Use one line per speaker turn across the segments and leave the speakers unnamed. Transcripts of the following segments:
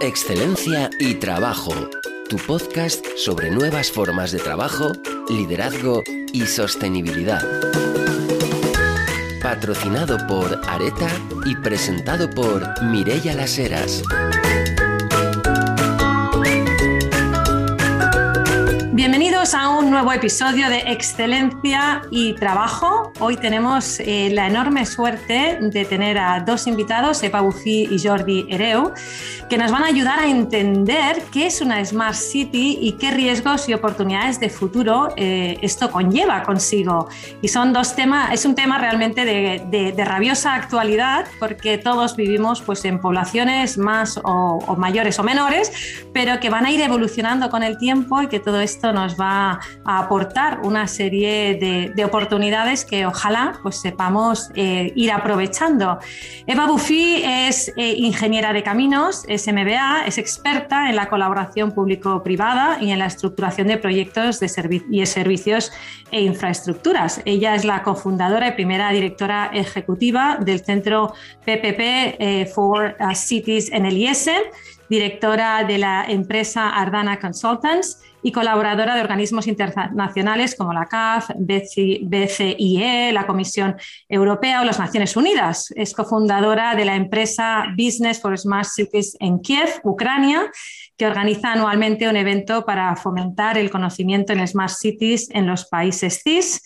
Excelencia y Trabajo, tu podcast sobre nuevas formas de trabajo, liderazgo y sostenibilidad. Patrocinado por Areta y presentado por Mirella Las Heras.
Bienvenidos a un nuevo episodio de Excelencia y Trabajo. Hoy tenemos eh, la enorme suerte de tener a dos invitados, Epa Buffy y Jordi Ereu, que nos van a ayudar a entender qué es una Smart City y qué riesgos y oportunidades de futuro eh, esto conlleva consigo. Y son dos temas, es un tema realmente de, rabiosa actualidad porque todos vivimos pues, en poblaciones más o, o mayores o menores, pero que van a ir evolucionando con el tiempo y que todo esto nos va a aportar una serie de, oportunidades que ojalá pues, sepamos eh, ir aprovechando. Eva Buffy es eh, ingeniera de caminos, es es experta en la colaboración público-privada y en la estructuración de proyectos de y servicios e infraestructuras. Ella es la cofundadora y primera directora ejecutiva del centro PPP eh, for Cities en el IES, directora de la empresa Ardana Consultants y colaboradora de organismos internacionales como la CAF, BCIE, la Comisión Europea o las Naciones Unidas. Es cofundadora de la empresa Business for Smart Cities en Kiev, Ucrania, que organiza anualmente un evento para fomentar el conocimiento en Smart Cities en los países CIS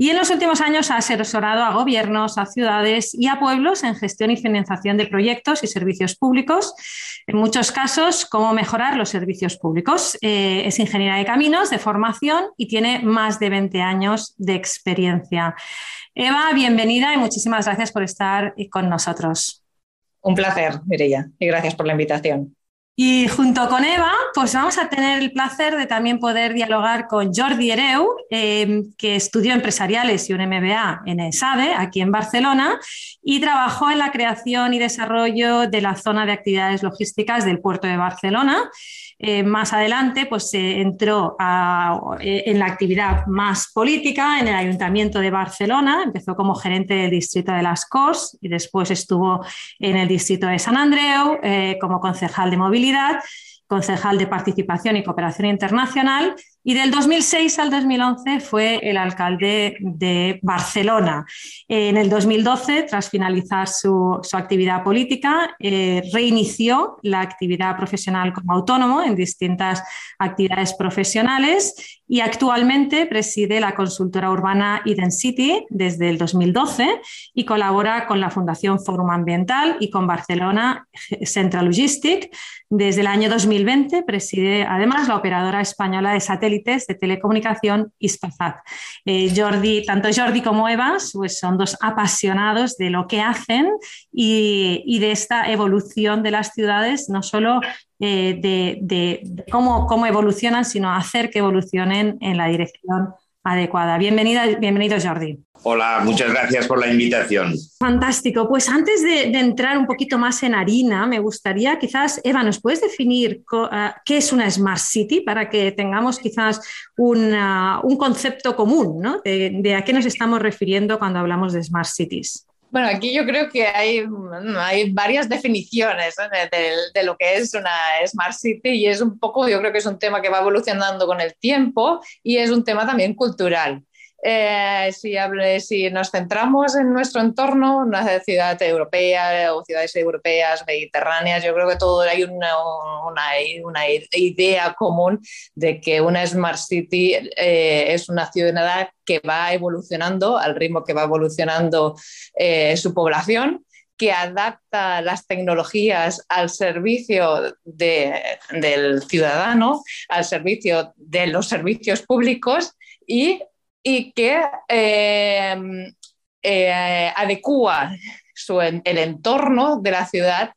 y en los últimos años ha asesorado a gobiernos, a ciudades y a pueblos en gestión y financiación de proyectos y servicios públicos. En muchos casos, cómo mejorar los servicios públicos. Eh, es ingeniera de caminos de formación y tiene más de 20 años de experiencia. Eva, bienvenida y muchísimas gracias por estar con nosotros.
Un placer, Mireia, y gracias por la invitación.
Y junto con Eva, pues vamos a tener el placer de también poder dialogar con Jordi Ereu, em, que estudió empresariales y un MBA en ESADE, aquí en Barcelona, y trabajó en la creación y desarrollo de la zona de actividades logísticas del puerto de Barcelona. Eh, más adelante pues, se entró eh, en la actividad más política en el Ayuntamiento de Barcelona, empezó como gerente del distrito de Las Corts y después estuvo en el distrito de San Andreu eh, como concejal de movilidad concejal de Participación y Cooperación Internacional y del 2006 al 2011 fue el alcalde de Barcelona. En el 2012, tras finalizar su, actividad política, eh, reinició la actividad profesional como autónomo en distintas actividades profesionales y actualmente preside la consultora urbana Identity desde el 2012 y colabora con la Fundación Forum Ambiental y con Barcelona Central Logistic. Desde el año 2020 preside además la operadora española de satélites de telecomunicación Ispazat. Eh, Jordi, tanto Jordi como Eva pues son dos apasionados de lo que hacen y, y de esta evolución de las ciudades, no solo eh, de, cómo, cómo, evolucionan, sino hacer que evolucionen en la dirección adecuada. Bienvenida, bienvenido Jordi.
Hola, muchas gracias por la invitación.
Fantástico. Pues antes de, entrar un poquito más en harina, me gustaría quizás, Eva, ¿nos puedes definir ah, qué es una Smart City para que tengamos quizás un concepto común ¿no? de a qué nos estamos refiriendo cuando hablamos de Smart Cities?
Bueno, aquí yo creo que hay, hay varias definiciones de, lo que es una Smart City y es un poco, yo creo que es un tema que va evolucionando con el tiempo y es un tema también cultural. Eh, si, si, nos centramos en nuestro entorno, una ciudad europea o ciudades europeas, mediterráneas, yo creo que todo hay una, una, idea común de que una Smart City eh, es una ciudad que va evolucionando al ritmo que va evolucionando eh, su población que adapta las tecnologías al servicio del ciudadano, al servicio de los servicios públicos y y que em, eh, adecua el entorno de la ciudad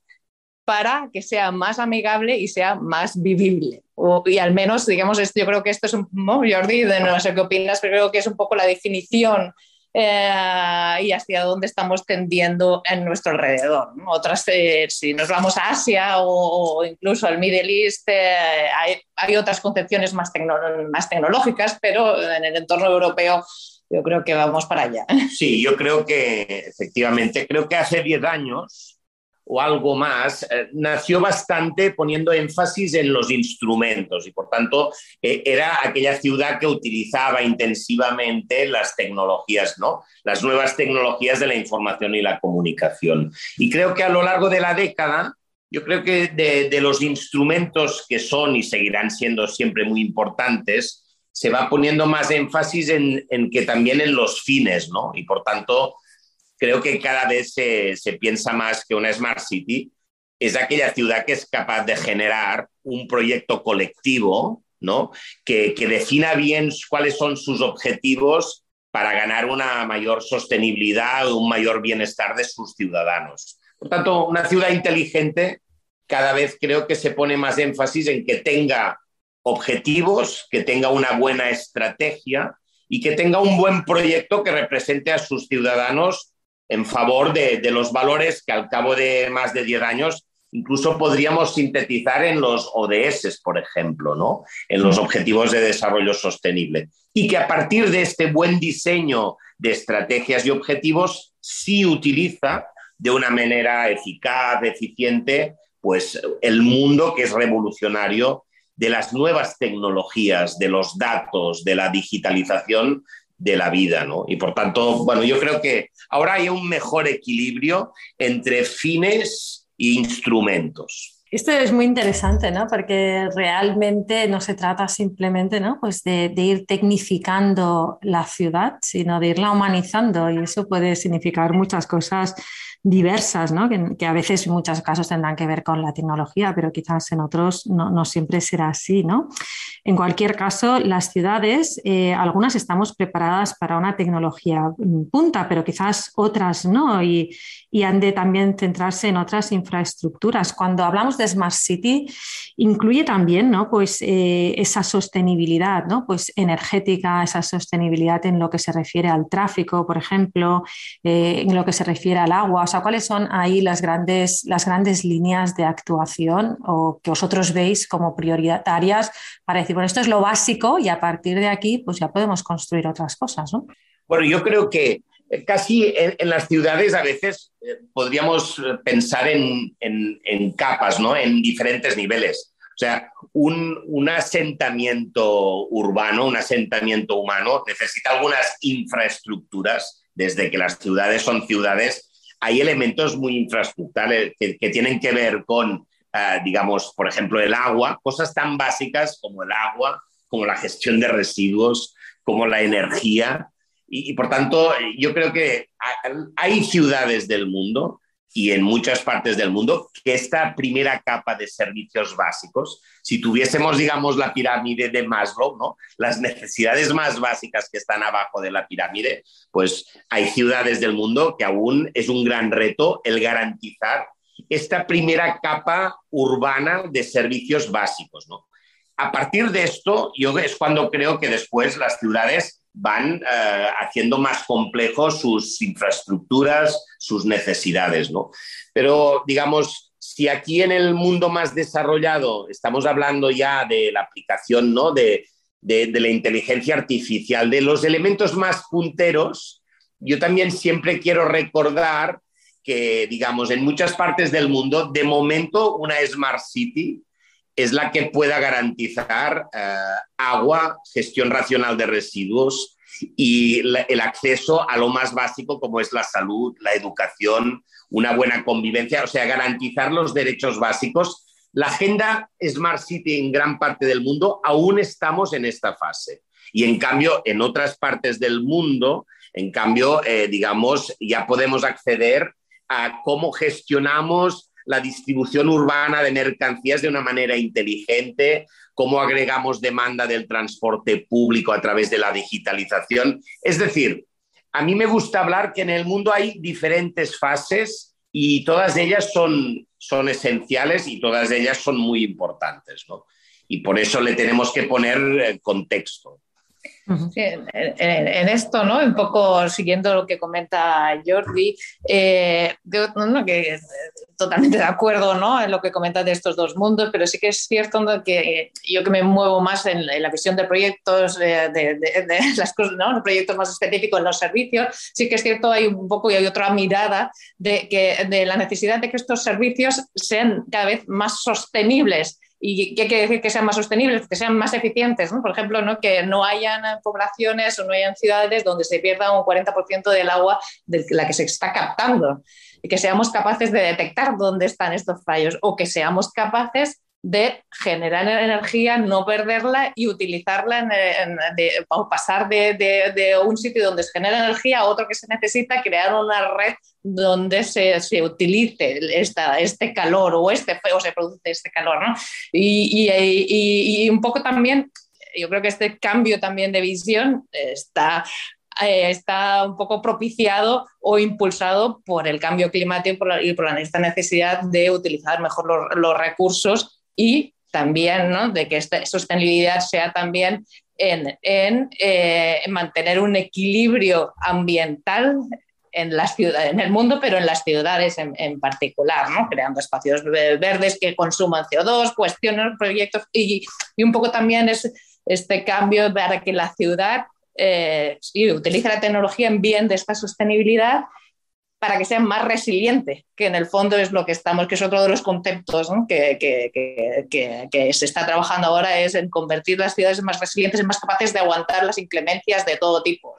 para que sea más amigable y sea más vivible. y al menos, digamos, yo creo que esto es un, Jordi, no sé qué opinas, pero creo que es un poco la definición eh, y hacia dónde estamos tendiendo en nuestro alrededor. Otras, eh, si nos vamos a Asia o, incluso al Middle East, eh, hay, otras concepciones más, tecnológicas, pero en el entorno europeo yo creo que vamos para allá.
Sí, yo creo que efectivamente, creo que hace 10 años o algo más, eh, nació bastante poniendo énfasis en los instrumentos y por tanto eh, era aquella ciudad que utilizaba intensivamente las tecnologías, ¿no? Las nuevas tecnologías de la información y la comunicación. Y creo que a lo largo de la década, yo creo que de, los instrumentos que son y seguirán siendo siempre muy importantes, se va poniendo más énfasis en, en que también en los fines, ¿no? Y por tanto, creo que cada vez se, piensa más que una Smart City es aquella ciudad que es capaz de generar un proyecto colectivo, ¿no? Que, defina bien cuáles son sus objetivos para ganar una mayor sostenibilidad o un mayor bienestar de sus ciudadanos. Por tanto, una ciudad inteligente cada vez creo que se pone más énfasis en que tenga objetivos, que tenga una buena estrategia y que tenga un buen proyecto que represente a sus ciudadanos en favor de, los valores que al cabo de más de 10 años incluso podríamos sintetizar en los ODS, por ejemplo, ¿no? en los Objetivos de Desarrollo Sostenible. Y que a partir de este buen diseño de estrategias y objetivos sí utiliza de una manera eficaz, eficiente, pues el mundo que es revolucionario de las nuevas tecnologías, de los datos, de la digitalización, de la vida, ¿no? Y por tanto, bueno, yo creo que ahora hay un mejor equilibrio entre fines e instrumentos.
Esto es muy interesante, ¿no? Porque realmente no se trata simplemente, ¿no? Pues de, de, ir tecnificando la ciudad, sino de irla humanizando y eso puede significar muchas cosas diversas, ¿no? que, a veces en muchos casos tendrán que ver con la tecnología, pero quizás en otros no, siempre será así. ¿no? En cualquier caso, las ciudades, eh, algunas estamos preparadas para una tecnología punta, pero quizás otras no, han de también centrarse en otras infraestructuras. Cuando hablamos de Smart City, incluye también ¿no? pues, eh, esa sostenibilidad ¿no? pues energética, esa sostenibilidad en lo que se refiere al tráfico, por ejemplo, eh, en lo que se refiere al agua ¿cuáles son ahí las grandes, las grandes líneas de actuación o que vosotros veis como prioritarias para decir, bueno, esto es lo básico y a partir de aquí pues ya podemos construir otras cosas, ¿no?
Bueno, yo creo que casi en, las ciudades a veces eh, podríamos eh, pensar en, en, capas, ¿no? En diferentes niveles. O sea, un, un, asentamiento urbano, un asentamiento humano necesita algunas infraestructuras, desde que las ciudades son ciudades hay elementos muy infraestructurales que, tienen que ver con, eh, digamos, por ejemplo, el agua, cosas tan básicas como el agua, como la gestión de residuos, como la energía. Y por tanto, yo creo que hay ciudades del mundo y en muchas partes del mundo que esta primera capa de servicios básicos, si tuviésemos, digamos, la pirámide de Maslow, ¿no? las necesidades más básicas que están abajo de la pirámide, pues hay ciudades del mundo que aún es un gran reto el garantizar esta primera capa urbana de servicios básicos. ¿no? A partir de esto, yo es cuando creo que después las ciudades van eh, haciendo más complejos sus infraestructuras, sus necesidades, ¿no? Pero, digamos, si aquí en el mundo más desarrollado estamos hablando ya de la aplicación, ¿no? De, de la inteligencia artificial, de los elementos más punteros, yo también siempre quiero recordar que, digamos, en muchas partes del mundo, de momento, una Smart City es la que pueda garantizar eh, agua, gestión racional de residuos y el acceso a lo más básico como es la salud, la educación, una buena convivencia, o sea, garantizar los derechos básicos. La agenda Smart City en gran parte del mundo aún estamos en esta fase. Y en cambio, en otras partes del mundo, en cambio, eh, digamos, ya podemos acceder a cómo gestionamos la distribución urbana de mercancías de una manera inteligente, cómo agregamos demanda del transporte público a través de la digitalización. Es decir, a mí me gusta hablar que en el mundo hay diferentes fases y todas ellas son, son esenciales y todas ellas son muy importantes. Y por eso le tenemos que poner eh,
en, esto, ¿no? Un poco siguiendo lo que comenta Jordi, eh, que totalmente de acuerdo ¿no? en lo que comenta de estos dos mundos, pero sí que es cierto que yo que me muevo más en, la visión de proyectos, de, las cosas, ¿no? proyectos más específicos en los servicios, sí que es cierto, hay un poco y hay otra mirada de, que, de la necesidad de que estos servicios sean cada vez más sostenibles ¿Y quiere decir que sean más sostenibles? Que sean más eficientes. ¿no? Por ejemplo, ¿no? que no hayan poblaciones o no hayan ciudades donde se pierda un 40% del agua de la que se está captando. Y que seamos capaces de detectar dónde están estos fallos o que seamos capaces de generar energía, no perderla y utilizarla en, o pasar de, un sitio donde se genera energía a otro que se necesita, crear una red donde se, se utilice esta, este calor o, este, o se produce este calor. ¿no? Y, y, un poco también, yo creo que este cambio también de visión está eh, está un poco propiciado o impulsado por el cambio climático y por, esta necesidad de utilizar mejor los recursos y también ¿no? de que esta sostenibilidad sea también en, en, eh, mantener un equilibrio ambiental en las ciudades, en el mundo, pero en las ciudades en, en, particular, ¿no? creando espacios verdes que consuman CO2, cuestiones, proyectos y, y un poco también es este cambio para que la ciudad eh, utilice la tecnología en bien de esta sostenibilidad para que sea más resiliente, que en el fondo es lo que estamos, que es otro de los conceptos que, que, se está trabajando ahora, es en convertir las ciudades en más resilientes, en más capaces de aguantar las inclemencias de todo tipo,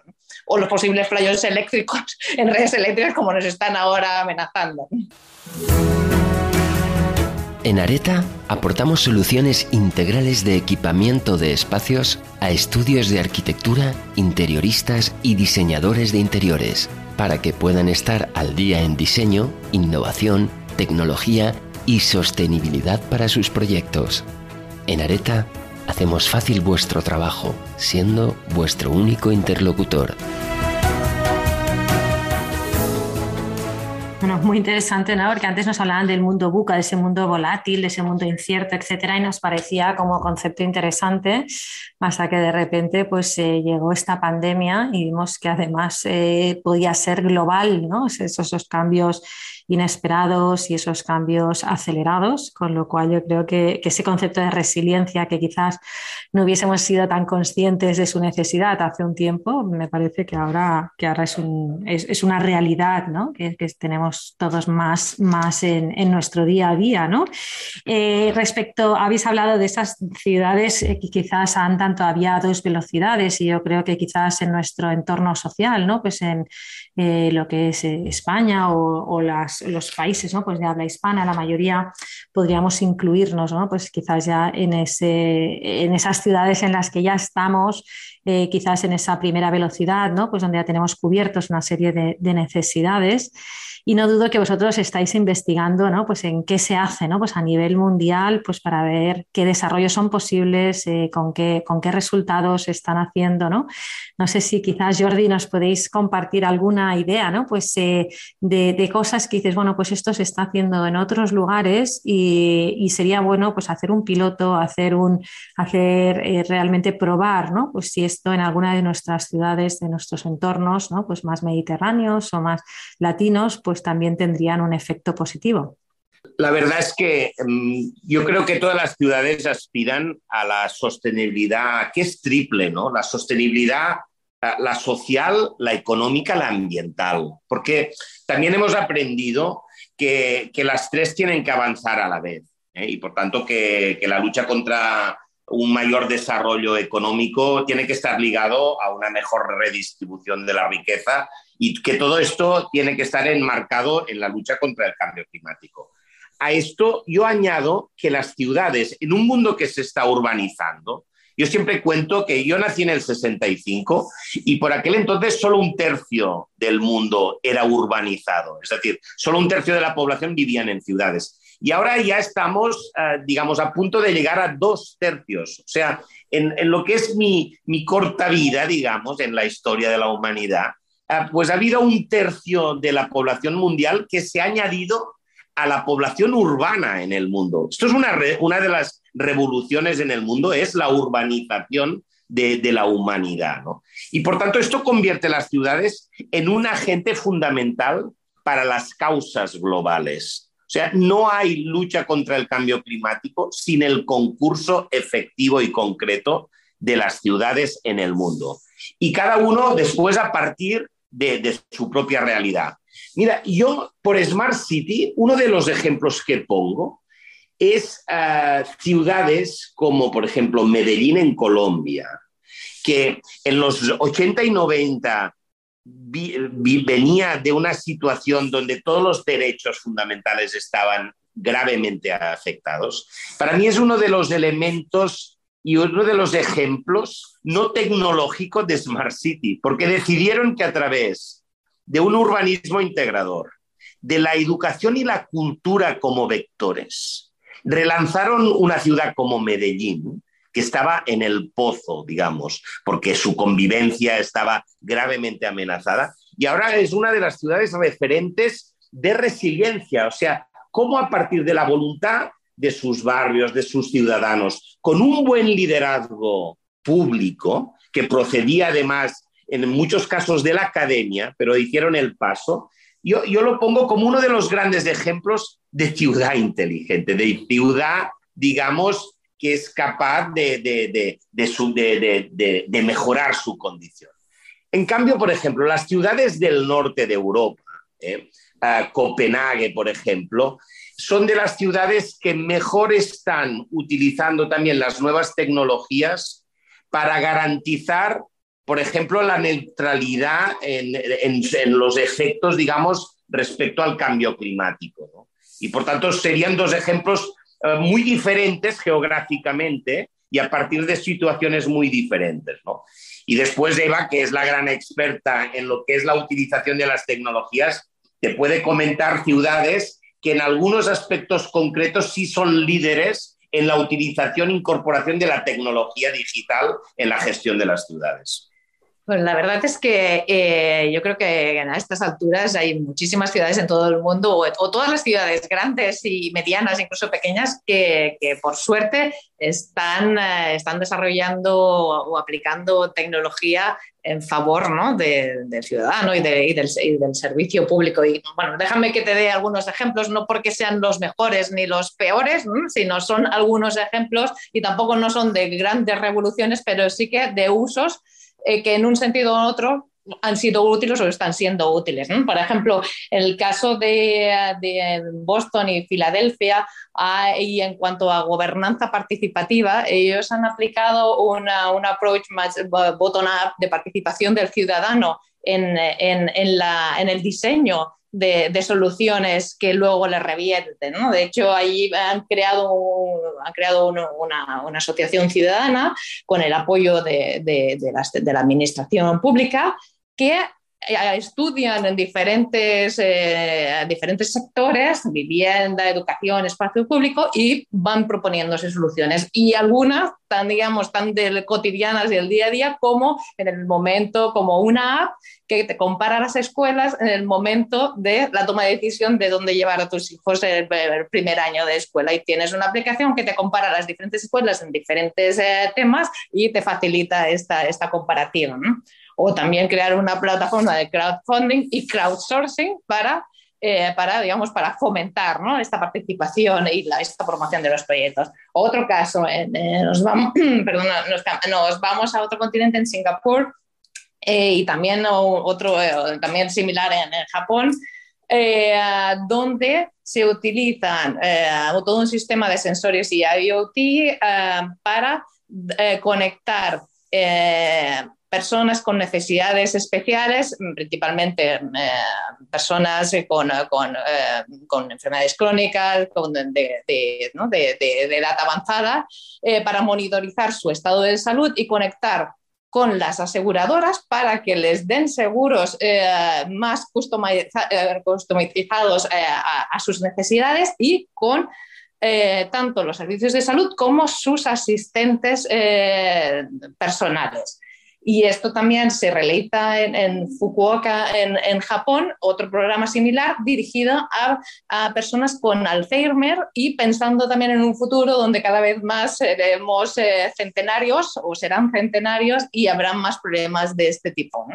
o los posibles fallos eléctricos en redes eléctricas como nos están ahora amenazando.
En Areta aportamos soluciones integrales de equipamiento de espacios a estudios de arquitectura, interioristas y diseñadores de interiores para que puedan estar al día en diseño, innovación, tecnología y sostenibilidad para sus proyectos. En Areta hacemos fácil vuestro trabajo, siendo vuestro único interlocutor.
Muy interesante, ¿no? Porque antes nos hablaban del mundo buca, de ese mundo volátil, de ese mundo incierto, etcétera, y nos parecía como concepto interesante, hasta que de repente pues eh, llegó esta pandemia y vimos que además eh, podía ser global, ¿no? Esos, esos cambios inesperados y esos cambios acelerados, con lo cual yo creo que, ese concepto de resiliencia que quizás no hubiésemos sido tan conscientes de su necesidad hace un tiempo, me parece que ahora, que ahora es, un, es, una realidad ¿no? que, tenemos todos más, más en, nuestro día a día. ¿no? Eh, respecto, habéis hablado de esas ciudades que quizás andan todavía a dos velocidades y yo creo que quizás en nuestro entorno social, ¿no? pues en eh, lo que es eh, España o, los países ¿no? pues de habla hispana, la mayoría podríamos incluirnos, ¿no? pues quizás ya en, esas ciudades en las que ya estamos, eh, quizás en esa primera velocidad, ¿no? pues donde ya tenemos cubiertos una serie de, de necesidades. Y no dudo que vosotros estáis investigando ¿no? pues en qué se hace ¿no? pues a nivel mundial pues para ver qué desarrollos son posibles, con, qué, resultados están haciendo. ¿no? no sé si quizás, Jordi, nos podéis compartir alguna idea ¿no? pues, eh, de, cosas que dices, bueno, pues esto se está haciendo en otros lugares y, sería bueno pues, hacer un piloto, hacer, un, hacer eh, realmente probar ¿no? pues, si esto en alguna de nuestras ciudades, de nuestros entornos ¿no? pues más mediterráneos o más latinos, pues también tendrían un efecto positivo.
La verdad es que mm, yo creo que todas las ciudades aspiran a la sostenibilidad, que es triple, ¿no? La sostenibilidad, la social, la económica, la ambiental. Porque también hemos aprendido que, las tres tienen que avanzar a la vez. ¿eh? Y por tanto que, que la lucha contra un mayor desarrollo económico tiene que estar ligado a una mejor redistribución de la riqueza y que todo esto tiene que estar enmarcado en la lucha contra el cambio climático. A esto yo añado que las ciudades, en un mundo que se está urbanizando, yo siempre cuento que yo nací en el 65 y por aquel entonces solo un tercio del mundo era urbanizado, es decir, solo un tercio de la población vivían en ciudades. Y ahora ya estamos, eh, digamos, a punto de llegar a dos tercios. O sea, en, lo que es mi, mi corta vida, digamos, en la historia de la humanidad, Ah, pues ha habido un tercio de la población mundial que se ha añadido a la población urbana en el mundo. Esto es una, una de las revoluciones en el mundo, es la urbanización de, la humanidad. Y por tanto, esto convierte las ciudades en un agente fundamental para las causas globales. O sea, no hay lucha contra el cambio climático sin el concurso efectivo y concreto de las ciudades en el mundo. Y cada uno después a partir de, su propia realidad. Mira, yo por Smart City, uno de los ejemplos que pongo es eh, ciudades como, por ejemplo, Medellín en Colombia, que en los 80 y 90 venía de una situación donde todos los derechos fundamentales estaban gravemente afectados. Para mí es uno de los elementos y uno de los ejemplos no tecnológicos de Smart City, porque decidieron que a través de un urbanismo integrador, de la educación y la cultura como vectores, relanzaron una ciudad como Medellín, que estaba en el pozo, digamos, porque su convivencia estaba gravemente amenazada. Y ahora es una de las ciudades referentes de resiliencia, o sea, cómo a partir de la voluntad de sus barrios, de sus ciudadanos, con un buen liderazgo público, que procedía además en muchos casos de la academia, pero hicieron el paso, yo, yo lo pongo como uno de los grandes ejemplos de ciudad inteligente, de ciudad, digamos, que es capaz de, de, de, de, mejorar su condición. En cambio, por ejemplo, las ciudades del norte de Europa, ¿eh? Copenhague, por ejemplo, son de las ciudades que mejor están utilizando también las nuevas tecnologías para garantizar, por ejemplo, la neutralidad en, en, los efectos, digamos, respecto al cambio climático. Y por tanto, serían dos ejemplos eh, muy diferentes geográficamente y a partir de situaciones muy diferentes. ¿no? Y después Eva, que es la gran experta en lo que es la utilización de las tecnologías, te puede comentar ciudades que en algunos aspectos concretos sí son líderes en la utilización e incorporación de la tecnología digital en la gestión de las ciudades.
Pues la verdad es que eh, yo creo que a estas alturas hay muchísimas ciudades en todo el mundo, o, todas las ciudades grandes y medianas, incluso pequeñas, que, por suerte están, eh, están desarrollando o aplicando tecnología en favor ¿no? del ciudadano y, del, del, servicio público. Y bueno, déjame que te dé algunos ejemplos, no porque sean los mejores ni los peores, sino son algunos ejemplos y tampoco no son de grandes revoluciones, pero sí que de usos eh, que en un sentido u otro han sido útiles o están siendo útiles. Por ejemplo, en el caso de, Boston y Filadelfia, ah, y en cuanto a gobernanza participativa, ellos han aplicado una, un approach más bottom-up de participación del ciudadano en, en, en, la, en el diseño de, soluciones que luego le revierten. ¿no? De hecho, ahí han creado, han creado una, asociación ciudadana con el apoyo de, de la Administración Pública que estudian en diferentes, eh, diferentes sectores, vivienda, educación, espacio público, y van proponiéndose soluciones. Y algunas tan, digamos, tan del, cotidianas del día a día como en el momento, como una app que te compara las escuelas en el momento de la toma de decisión de dónde llevar a tus hijos el, el primer año de escuela. Y tienes una aplicación que te compara las diferentes escuelas en diferentes eh, temas y te facilita esta, esta comparativa. ¿no? O también crear una plataforma de crowdfunding y crowdsourcing para, eh, para digamos, para fomentar ¿no? esta participación y la, esta promoción de los proyectos. Otro caso, eh, nos, vamos, perdona, nos, vamos a otro continente en Singapur eh, y también otro también similar en, Japón, donde se utilizan todo un sistema de sensores y IoT para conectar personas con necesidades especiales, principalmente eh, personas eh, con, enfermedades crónicas, con de, edad avanzada, eh, para monitorizar su estado de salud y conectar con las aseguradoras para que les den seguros más customizados a, sus necesidades y con tanto los servicios de salud como sus asistentes personales. Y esto también se realiza en, Fukuoka, en, Japón, otro programa similar dirigido a, personas con Alzheimer y pensando también en un futuro donde cada vez más seremos eh, centenarios o serán centenarios y habrán más problemas de este tipo.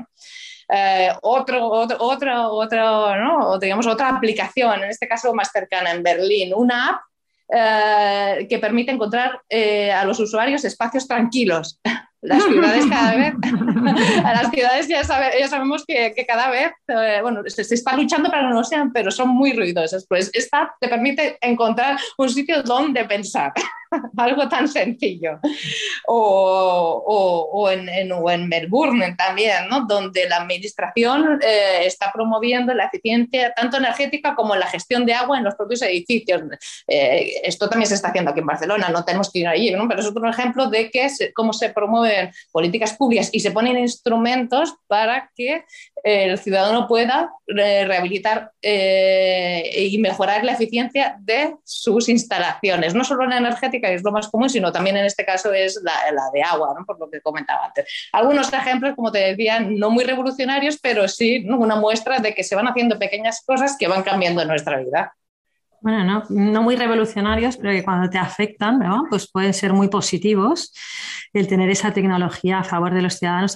Eh, otro, otro, ¿no? digamos, otra aplicación, en este caso más cercana en Berlín, una app eh, que permite encontrar eh, a los usuarios espacios tranquilos. Las ciudades cada vez, a las ciudades ya, ya sabemos que, que, cada vez, bueno, se, se, está luchando para que no lo sean, pero son muy ruidosas. Pues esta te permite encontrar un sitio donde pensar. algo tan sencillo. O, o, en, en, Melbourne también, ¿no? donde la administración eh, está promoviendo la eficiencia tanto energética como la gestión de agua en los propios edificios. Eh, esto también se está haciendo aquí en Barcelona, no tenemos que ir allí, ¿no? pero es otro ejemplo de que cómo se promueven políticas públicas y se ponen instrumentos para que el ciudadano pueda eh, rehabilitar y mejorar la eficiencia de sus instalaciones, no solo en energética, que es lo más común, sino también en este caso es la, de agua, por lo que comentaba antes. Algunos ejemplos, como te decía, no muy revolucionarios, pero sí una muestra de que se van haciendo pequeñas cosas que van cambiando nuestra vida
bueno, no, no, muy revolucionarios, pero que cuando te afectan, ¿no? pues pueden ser muy positivos el tener esa tecnología a favor de los ciudadanos.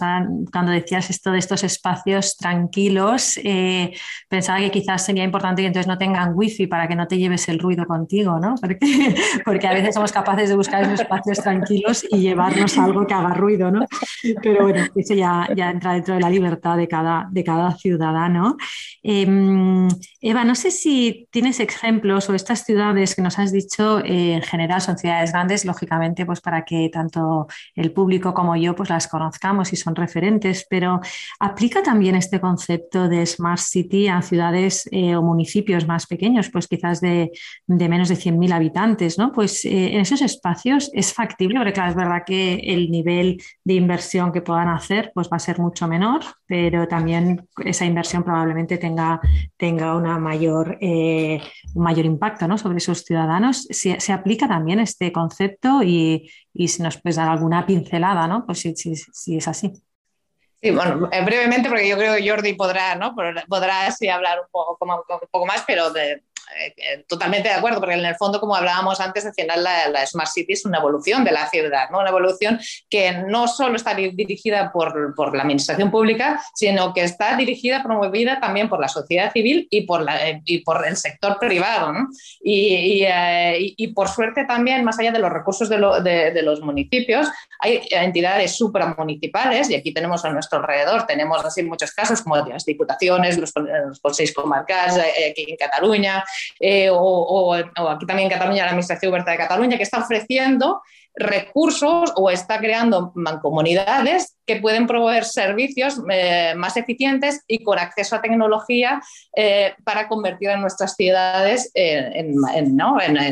Cuando decías esto de estos espacios tranquilos, eh, pensaba que quizás sería importante que entonces no tengan wifi para que no te lleves el ruido contigo, ¿no? Porque, porque a veces somos capaces de buscar esos espacios tranquilos y llevarnos algo que haga ruido, ¿no? Pero bueno, eso ya, ya entra dentro de la libertad de cada, de cada ciudadano. Em, Eva, no sé si tienes ejemplos o estas ciudades que nos has dicho, eh, en general son ciudades grandes, lógicamente, pues para que tanto el público como yo pues las conozcamos y son referentes, pero aplica también este concepto de Smart City a ciudades eh, o municipios más pequeños, pues quizás de, menos de 100.000 habitantes, ¿no? Pues eh, en esos espacios es factible, porque claro, es verdad que el nivel de inversión que puedan hacer pues va a ser mucho menor, pero también esa inversión probablemente tenga, tenga una mayor, un mayor impacto ¿no? sobre esos ciudadanos. ¿Se, ¿Se, aplica también este concepto y, y, si nos puedes dar alguna pincelada, ¿no? pues si, si, si es así.
Sí, bueno, eh, brevemente, porque yo creo que Jordi podrá, ¿no? podrá sí hablar un poco, un poco más, pero de, totalmente de acuerdo, porque en el fondo, como hablábamos antes, al final la, Smart City es una evolución de la ciudad, ¿no? una evolución que no solo está dirigida por, por, la administración pública, sino que está dirigida, promovida también por la sociedad civil y por, la, y por el sector privado. eh, y, y, por suerte también, más allá de los recursos de, lo, de, de los municipios, hay entidades supramunicipales, y aquí tenemos a nuestro alrededor, tenemos así muchos casos como las diputaciones, los, los comarcales aquí en Cataluña, eh, o, aquí también en Cataluña, la Administración Oberta de Cataluña, que está ofreciendo recursos o está creando mancomunidades que pueden proveer servicios eh, más eficientes y con acceso a tecnología eh, para convertir a nuestras ciudades en,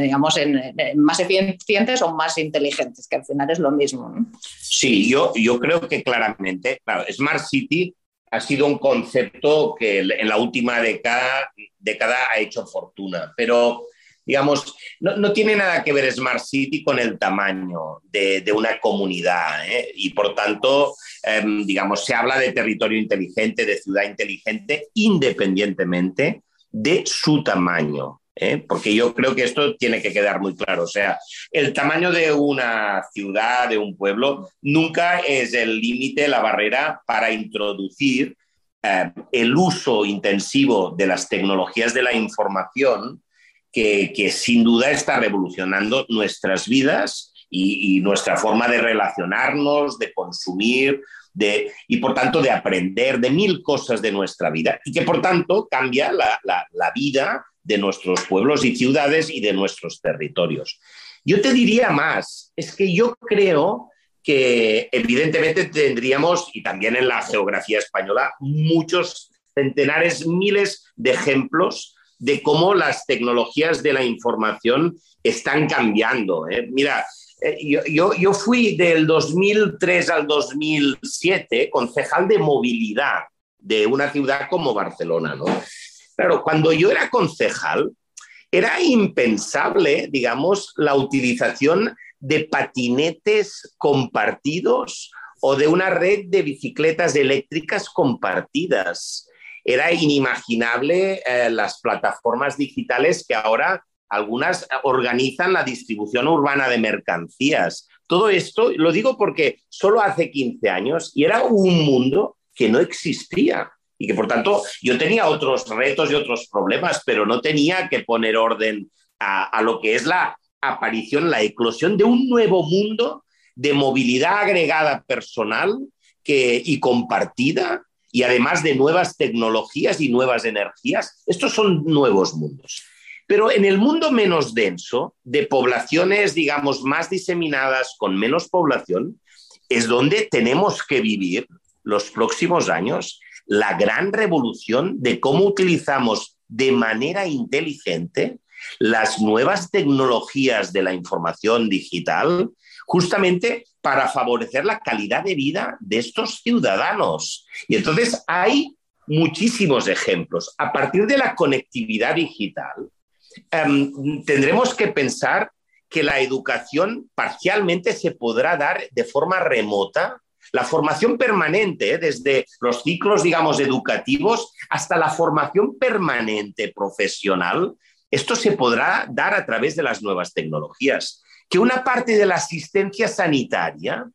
digamos, en, más eficientes o más inteligentes, que al final es lo mismo.
Sí, yo, yo creo que claramente, claro, Smart City ha sido un concepto que en la última década, década ha hecho fortuna, pero digamos, no, tiene nada que ver Smart City con el tamaño de, una comunidad ¿eh? y por tanto, em, digamos, se habla de territorio inteligente, de ciudad inteligente, independientemente de su tamaño. ¿eh? porque yo creo que esto tiene que quedar muy claro. O sea, el tamaño de una ciudad, de un pueblo, nunca es el límite, la barrera para introducir eh, el uso intensivo de las tecnologías de la información que, sin duda está revolucionando nuestras vidas y, nuestra forma de relacionarnos, de consumir, de, y por tanto de aprender de mil cosas de nuestra vida y que por tanto cambia la, la vida de nuestros pueblos y ciudades y de nuestros territorios. Yo te diría más, es que yo creo que evidentemente tendríamos, y también en la geografía española, muchos centenares, miles de ejemplos de cómo las tecnologías de la información están cambiando. ¿eh? Mira, eh, yo, yo, fui del 2003 al 2007 concejal de movilidad de una ciudad como Barcelona, ¿no? Claro, cuando yo era concejal, era impensable, digamos, la utilización de patinetes compartidos o de una red de bicicletas eléctricas compartidas. Era inimaginable eh, las plataformas digitales que ahora algunas organizan la distribución urbana de mercancías. Todo esto lo digo porque solo hace 15 años y era un mundo que no existía y que por tanto yo tenía otros retos y otros problemas, pero no tenía que poner orden a, lo que es la aparición, la eclosión de un nuevo mundo de movilidad agregada personal que, y compartida y además de nuevas tecnologías y nuevas energías. Estos son nuevos mundos. Pero en el mundo menos denso, de poblaciones, digamos, más diseminadas, con menos población, es donde tenemos que vivir los próximos años la gran revolución de cómo utilizamos de manera inteligente las nuevas tecnologías de la información digital justamente para favorecer la calidad de vida de estos ciudadanos. Y entonces hay muchísimos ejemplos. A partir de la conectividad digital, Em, tendremos que pensar que la educación parcialmente se podrá dar de forma remota. La formación permanente, ¿eh? desde los ciclos, digamos, educativos hasta la formación permanente profesional, esto se podrá dar a través de las nuevas tecnologías. Que una parte de la asistencia sanitaria,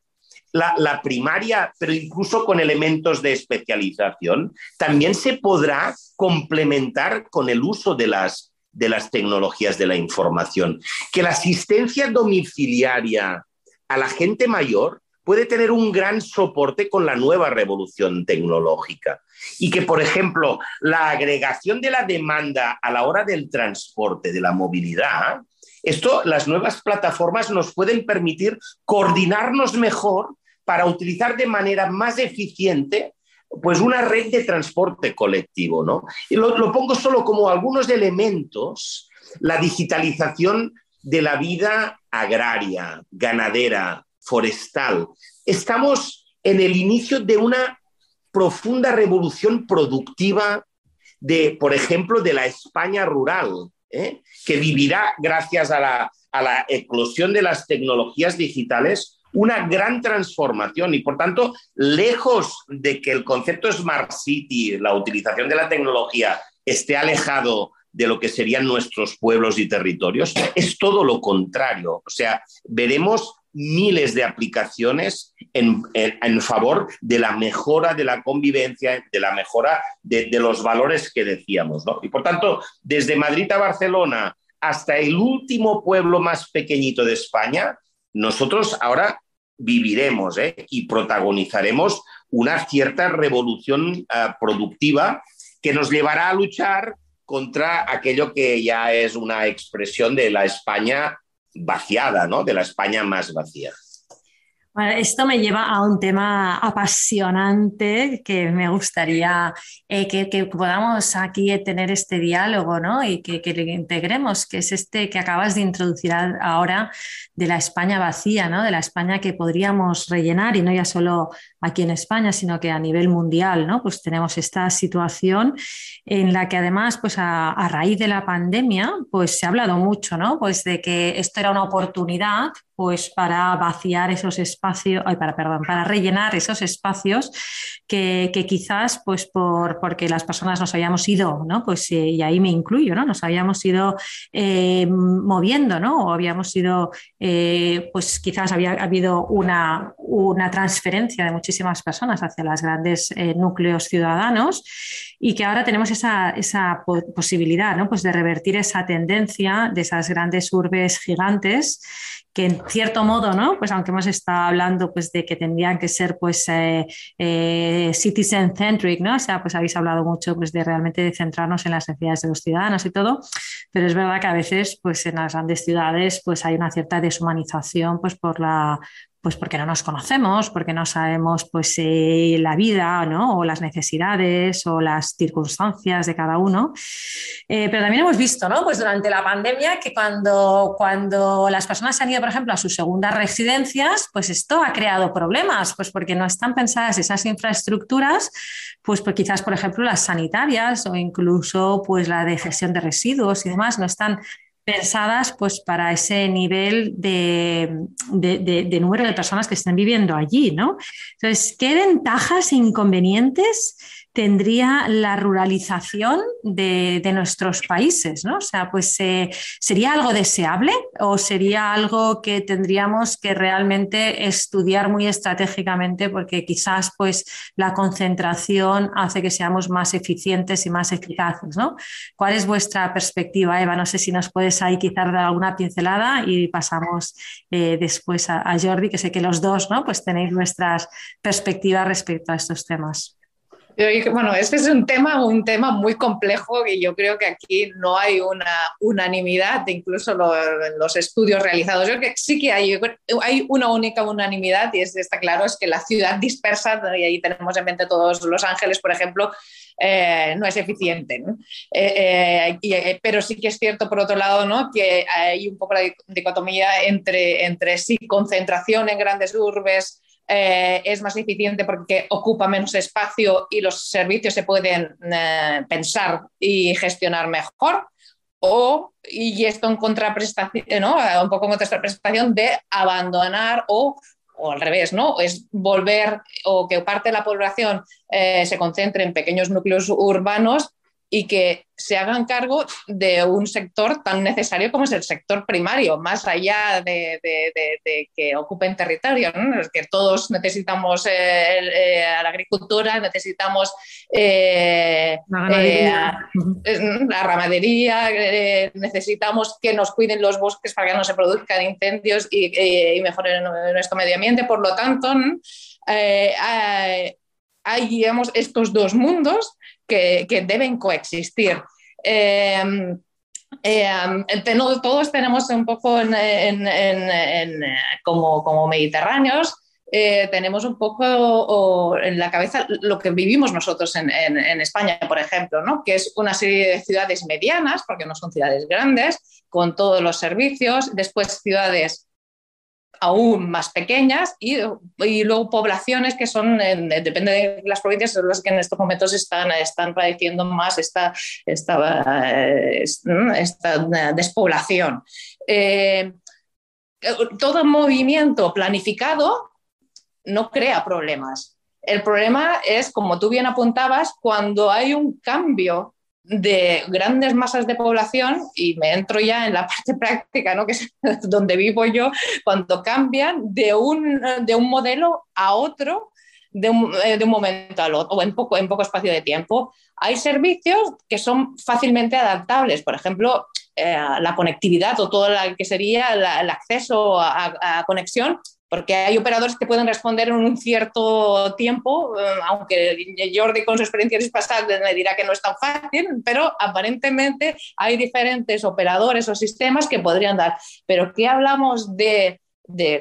la, primaria, pero incluso con elementos de especialización, también se podrá complementar con el uso de las de las tecnologías de la información, que la asistencia domiciliaria a la gente mayor puede tener un gran soporte con la nueva revolución tecnológica y que, por ejemplo, la agregación de la demanda a la hora del transporte, de la movilidad, esto, las nuevas plataformas nos pueden permitir coordinarnos mejor para utilizar de manera más eficiente pues una red de transporte colectivo, ¿no? Y lo, pongo solo como algunos elementos, la digitalización de la vida agraria, ganadera, forestal. Estamos en el inicio de una profunda revolución productiva de, por ejemplo, de la España rural, ¿eh? que vivirá gracias a la, a la eclosión de las tecnologías digitales una gran transformación y por tanto, lejos de que el concepto Smart City, la utilización de la tecnología, esté alejado de lo que serían nuestros pueblos y territorios, es todo lo contrario. O sea, veremos miles de aplicaciones en, favor de la mejora de la convivencia, de la mejora de, los valores que decíamos. Y por tanto, desde Madrid a Barcelona hasta el último pueblo más pequeñito de España, nosotros ahora viviremos ¿eh? y protagonizaremos una cierta revolución eh, productiva que nos llevará a luchar contra aquello que ya es una expresión de la España vaciada, ¿no? de la España más vacía.
Esto me lleva a un tema apasionante que me gustaría eh, que, podamos aquí tener este diálogo ¿no? y que, que, integremos, que es este que acabas de introducir ahora de la España vacía, ¿no? de la España que podríamos rellenar y no ya solo aquí en España, sino que a nivel mundial, ¿no? Pues tenemos esta situación en la que además, pues a, raíz de la pandemia, pues se ha hablado mucho, ¿no? Pues de que esto era una oportunidad pues para vaciar esos espacios, para, perdón, para rellenar esos espacios que, quizás pues por, porque las personas nos habíamos ido, ¿no? Pues eh, y ahí me incluyo, ¿no? Nos habíamos ido eh, moviendo, ¿no? O habíamos ido, eh, pues quizás había habido una, una transferencia de muchísimas personas hacia los grandes eh, núcleos ciudadanos y que ahora tenemos esa, esa posibilidad ¿no? pues de revertir esa tendencia de esas grandes urbes gigantes que en cierto modo, ¿no? Pues aunque hemos estado hablando pues, de que tendrían que ser pues eh, eh, citizen centric, ¿no? O sea, pues habéis hablado mucho pues, de realmente centrarnos en las necesidades de los ciudadanos y todo, pero es verdad que a veces pues en las grandes ciudades pues hay una cierta deshumanización pues por la pues porque no nos conocemos, porque no sabemos pues eh, la vida, ¿no? O las necesidades o circunstancias de cada uno. Eh, pero también hemos visto, ¿no? Pues durante la pandemia que cuando, cuando las personas se han ido, por ejemplo, a sus segundas residencias, pues esto ha creado problemas, pues porque no están pensadas esas infraestructuras, pues, pues quizás, por ejemplo, las sanitarias o incluso pues la de gestión de residuos y demás no están pensadas pues para ese nivel de, de, número de personas que estén viviendo allí, ¿no? Entonces, ¿qué ventajas e inconvenientes tendría la ruralización de, nuestros países, ¿no? O sea, pues eh, ¿sería algo deseable o sería algo que tendríamos que realmente estudiar muy estratégicamente porque quizás pues la concentración hace que seamos más eficientes y más eficaces, ¿no? ¿Cuál es vuestra perspectiva, Eva? No sé si nos puedes ahí quizás dar alguna pincelada y pasamos eh, después a, a, Jordi, que sé que los dos, ¿no? Pues tenéis nuestras perspectivas respecto a estos temas.
Bueno, este es un tema, un tema muy complejo y yo creo que aquí no hay una unanimidad, incluso en los estudios realizados. Yo creo que sí que hay, hay una única unanimidad y es, está claro, es que la ciudad dispersa, y ahí tenemos en mente todos Los Ángeles, por ejemplo, eh, no es eficiente. Eh, eh, pero sí que es cierto, por otro lado, ¿no? que hay un poco la dicotomía entre, entre sí concentración en grandes urbes, eh, es más eficiente porque ocupa menos espacio y los servicios se pueden eh, pensar y gestionar mejor. O, y esto en contraprestación, ¿no? un poco en contraprestación de abandonar o, o al revés, ¿no? Es volver o que parte de la población eh, se concentre en pequeños núcleos urbanos y que se hagan cargo de un sector tan necesario como es el sector primario, más allá de, que ocupen territorio, que todos necesitamos eh, eh, a la agricultura, necesitamos eh, la ramadería, necesitamos que nos cuiden los bosques para que no se produzcan incendios y, y mejoren nuestro medio ambiente. Por lo tanto, hay estos dos mundos que, deben coexistir. Em, todos tenemos un poco como, mediterráneos, eh, tenemos un poco en la cabeza lo que vivimos nosotros en, España, por ejemplo, ¿no? que es una serie de ciudades medianas, porque no son ciudades grandes, con todos los servicios, después ciudades aún más pequeñas y, y, luego poblaciones que son, depende de las provincias, son las que en estos momentos están, están padeciendo más esta, esta, esta despoblación. Eh, todo movimiento planificado no crea problemas. El problema es, como tú bien apuntabas, cuando hay un cambio de grandes masas de población, y me entro ya en la parte práctica, ¿no? que es donde vivo yo, cuando cambian de un, de un modelo a otro de un, eh, de un, momento al otro, o en poco, en poco espacio de tiempo. Hay servicios que son fácilmente adaptables, por ejemplo, eh, la conectividad o todo lo que sería el acceso a, a conexión porque hay operadores que pueden responder en un cierto tiempo, eh, aunque Jordi con su experiencia pasada me dirá que no es tan fácil, pero aparentemente hay diferentes operadores o sistemas que podrían dar. Pero ¿qué hablamos de,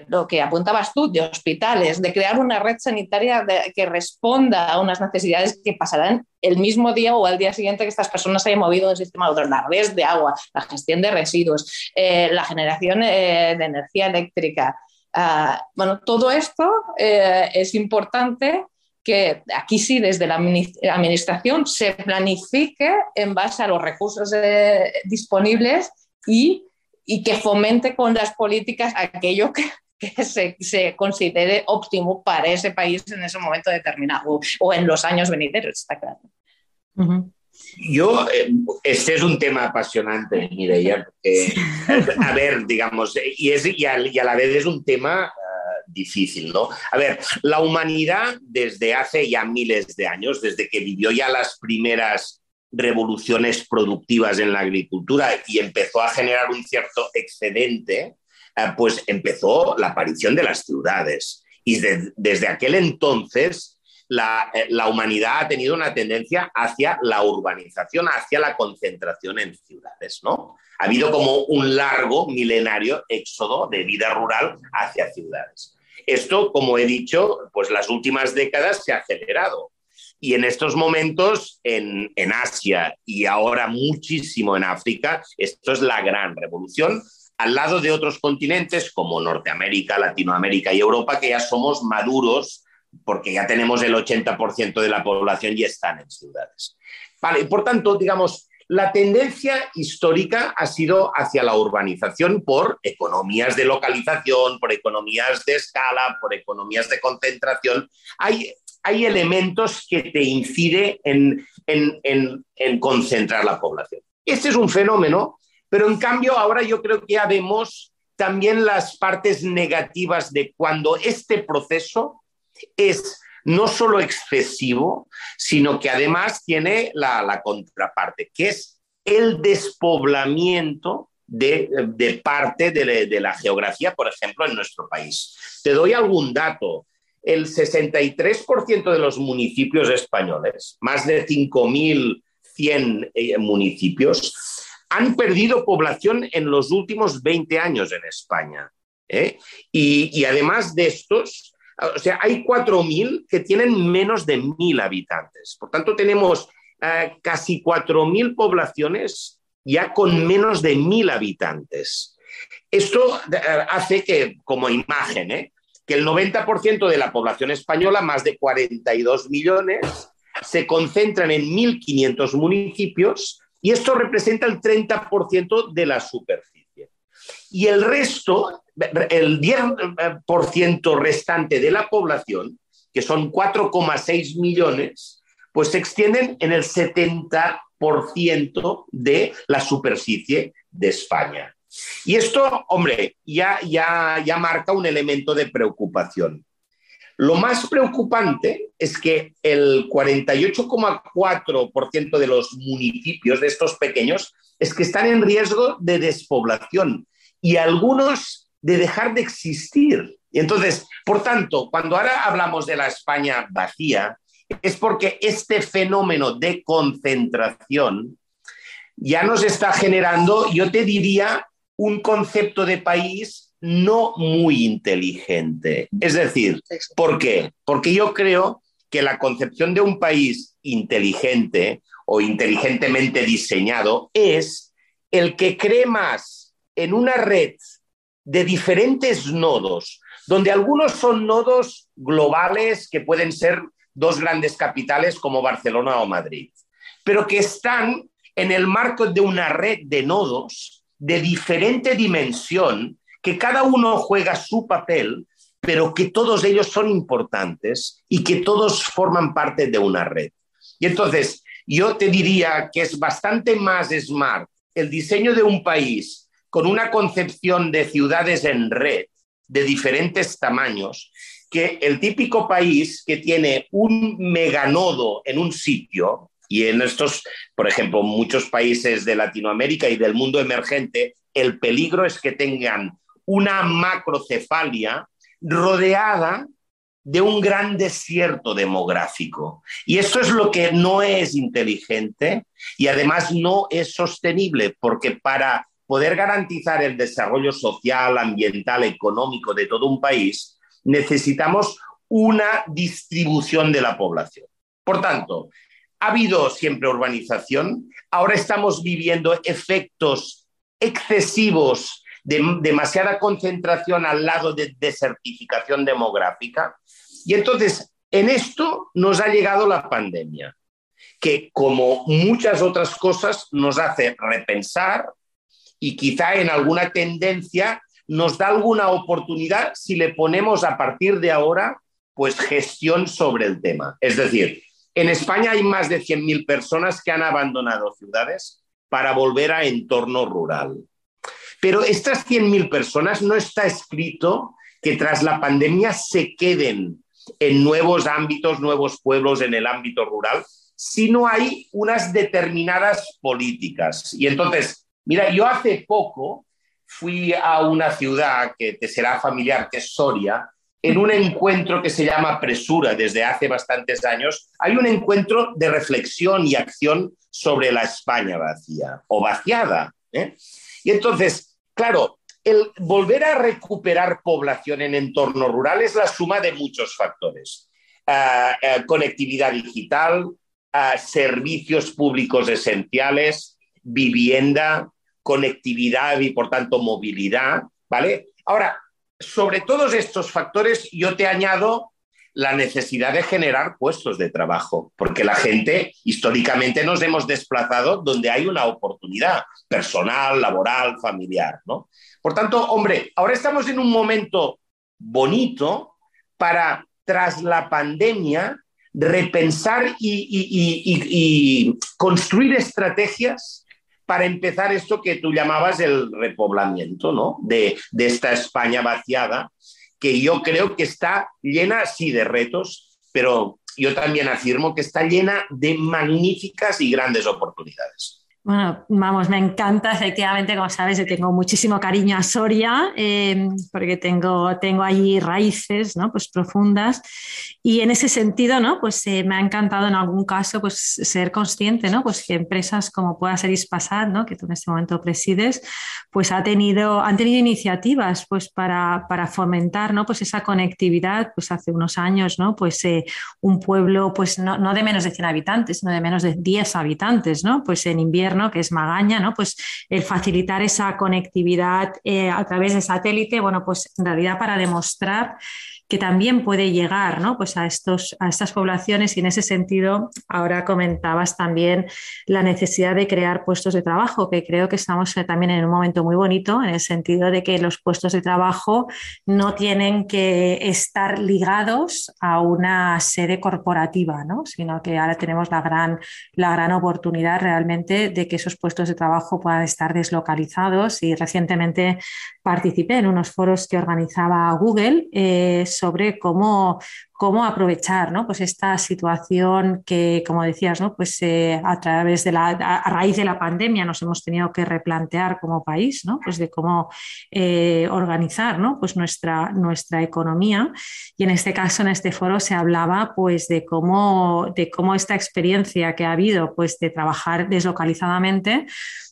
lo que apuntabas tú, de hospitales, de crear una red sanitaria que responda a unas necesidades que pasarán el mismo día o al día siguiente que estas personas hayan movido de un sistema a otro, la red de agua, la gestión de residuos, eh, la generación eh, de energía eléctrica, Ah, bueno, todo esto eh, es importante que aquí sí, desde la administración, se planifique en base a los recursos eh, disponibles y, y, que fomente con las políticas aquello que, que se, se, considere óptimo para ese país en ese momento determinado o, en los años venideros, está claro.
Yo, eh, este es un tema apasionante, Mireia, porque, a ver, digamos, y, es, y, a, la vez es un tema uh, difícil, ¿no? A ver, la humanidad desde hace ya miles de años, desde que vivió ya las primeras revoluciones productivas en la agricultura y empezó a generar un cierto excedente, uh, pues empezó la aparición de las ciudades. Y de, desde aquel entonces eh, la, humanidad ha tenido una tendencia hacia la urbanización, hacia la concentración en ciudades, ¿no? Ha habido como un largo milenario éxodo de vida rural hacia ciudades. Esto, como he dicho, pues las últimas décadas se ha acelerado. Y en estos momentos, en, en Asia y ahora muchísimo en África, esto es la gran revolución, al lado de otros continentes como Norteamérica, Latinoamérica y Europa, que ya somos maduros porque ya tenemos el 80% de la población y están en ciudades. Vale, por tanto, digamos, la tendencia histórica ha sido hacia la urbanización por economías de localización, por economías de escala, por economías de concentración. Hay, hay elementos que te inciden en, en, concentrar la población. Este es un fenómeno, pero en cambio ahora yo creo que ya vemos también las partes negativas de cuando este proceso es no solo excesivo, sino que además tiene la, contraparte, que es el despoblamiento de, parte de, de, la geografía, por ejemplo, en nuestro país. Te doy algún dato. El 63% de los municipios españoles, más de 5.100 eh, municipios, han perdido población en los últimos 20 años en España. ¿eh? y, además de estos, o sea, hay 4.000 que tienen menos de 1.000 habitantes. Por tanto, tenemos eh, casi 4.000 poblaciones ya con menos de 1.000 habitantes. Esto eh, hace que, como imagen, ¿eh? que el 90% de la población española, más de 42 millones, se concentran en 1.500 municipios y esto representa el 30% de la superficie. Y el resto el 10% restante de la población, que son 4,6 millones, pues se extienden en el 70% de la superficie de España. Y esto, hombre, ya, ya, ya marca un elemento de preocupación. Lo más preocupante es que el 48,4% de los municipios de estos pequeños es que están en riesgo de despoblación y algunos de dejar de existir. Y entonces, por tanto, cuando ahora hablamos de la España vacía, es porque este fenómeno de concentración ya nos está generando, yo te diría, un concepto de país no muy inteligente. Es decir, ¿por qué? Porque yo creo que la concepción de un país inteligente o inteligentemente diseñado es el que cree más en una red de diferentes nodos, donde algunos son nodos globales que pueden ser dos grandes capitales como Barcelona o Madrid, pero que están en el marco de una red de nodos de diferente dimensión, que cada uno juega su papel, pero que todos ellos son importantes y que todos forman parte de una red. Y entonces, yo te diría que es bastante más smart el diseño de un país con una concepción de ciudades en red de diferentes tamaños, que el típico país que tiene un meganodo en un sitio, y en estos, por ejemplo, muchos países de Latinoamérica y del mundo emergente, el peligro es que tengan una macrocefalia rodeada de un gran desierto demográfico. Y esto es lo que no es inteligente y además no es sostenible, porque para poder garantizar el desarrollo social, ambiental, económico de todo un país, necesitamos una distribución de la población. Por tanto, ha habido siempre urbanización, ahora estamos viviendo efectos excesivos de demasiada concentración al lado de desertificación demográfica. Y entonces, en esto nos ha llegado la pandemia, que como muchas otras cosas nos hace repensar y quizá en alguna tendencia nos da alguna oportunidad si le ponemos a partir de ahora pues gestión sobre el tema. Es decir, en España hay más de 100.000 personas que han abandonado ciudades para volver a entorno rural. Pero estas 100.000 personas no está escrito que tras la pandemia se queden en nuevos ámbitos, nuevos pueblos en el ámbito rural, sino hay unas determinadas políticas. Y entonces, Mira, yo hace poco fui a una ciudad que te será familiar, que es Soria, en un encuentro que se llama Presura desde hace bastantes años. Hay un encuentro de reflexión y acción sobre la España vacía o vaciada. ¿eh? Y entonces, claro, el volver a recuperar población en entorno rural es la suma de muchos factores. Ah, ah, conectividad digital, ah, servicios públicos esenciales, vivienda, conectividad y por tanto movilidad, ¿vale? Ahora, sobre todos estos factores yo te añado la necesidad de generar puestos de trabajo, porque la gente históricamente nos hemos desplazado donde hay una oportunidad personal, laboral, familiar, ¿no? Por tanto, hombre, ahora estamos en un momento bonito para, tras la pandemia, repensar y, construir estrategias para empezar esto que tú llamabas el repoblamiento, ¿no? De, de esta España vaciada que yo creo que está llena, sí, de retos, pero yo también afirmo que está llena de magníficas y grandes oportunidades.
Bueno, vamos, me encanta, efectivamente, como sabes, yo tengo muchísimo cariño a Soria, eh, porque tengo, tengo allí raíces ¿no? pues profundas. Y en ese sentido, ¿no? pues eh, me ha encantado en algún caso pues, ser consciente ¿no? pues que empresas como pueda ser Ispasat, ¿no? que tú en este momento presides, pues ha tenido, han tenido iniciativas pues, para, para fomentar ¿no? pues esa conectividad. Pues hace unos años, ¿no? pues eh, un pueblo pues, no, no, de menos de 100 habitantes, sino de menos de 10 habitantes, ¿no? pues en invierno que es Magaña, ¿no? Pues el facilitar esa conectividad eh, a través de satélite, bueno, pues en realidad para demostrar que también puede llegar ¿no? pues a, estos, a estas poblaciones y en ese sentido ahora comentabas también la necesidad de crear puestos de trabajo, que creo que estamos eh, también en un momento muy bonito en el sentido de que los puestos de trabajo no tienen que estar ligados a una sede corporativa, ¿no? sino que ahora tenemos la gran, la gran oportunidad realmente de que esos puestos de trabajo puedan estar deslocalizados y recientemente participé en unos foros que organizaba Google eh, sobre cómo, cómo aprovechar ¿no? pues esta situación que, como decías, ¿no? pues, eh, a través de la, a raíz de la pandemia nos hemos tenido que replantear como país, ¿no? pues de cómo eh, organizar ¿no? pues nuestra, nuestra economía. Y en este caso, en este foro, se hablaba pues, de, cómo, de cómo esta experiencia que ha habido pues, de trabajar deslocalizadamente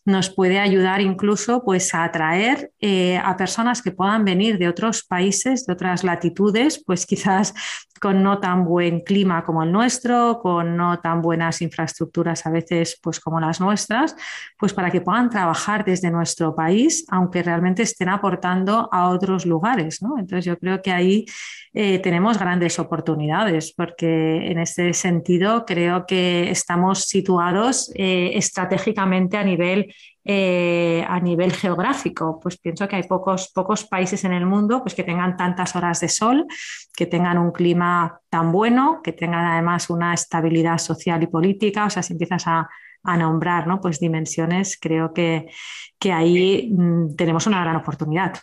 nos puede ayudar incluso pues, a atraer eh, a personas que puedan venir de otros países, de otras latitudes, pues quizás con no tan buen clima como el nuestro, con no tan buenas infraestructuras a veces pues como las nuestras, pues para que puedan trabajar desde nuestro país, aunque realmente estén aportando a otros lugares. Entonces yo creo que ahí eh, tenemos grandes oportunidades, porque en ese sentido creo que estamos situados eh, estratégicamente a nivel eh, a nivel geográfico, pues pienso que hay pocos, pocos países en el mundo pues, que tengan tantas horas de sol, que tengan un clima tan bueno, que tengan además una estabilidad social y política. O sea, si empiezas a, nombrar ¿no? pues dimensiones, creo que, que ahí mm, tenemos una gran oportunidad.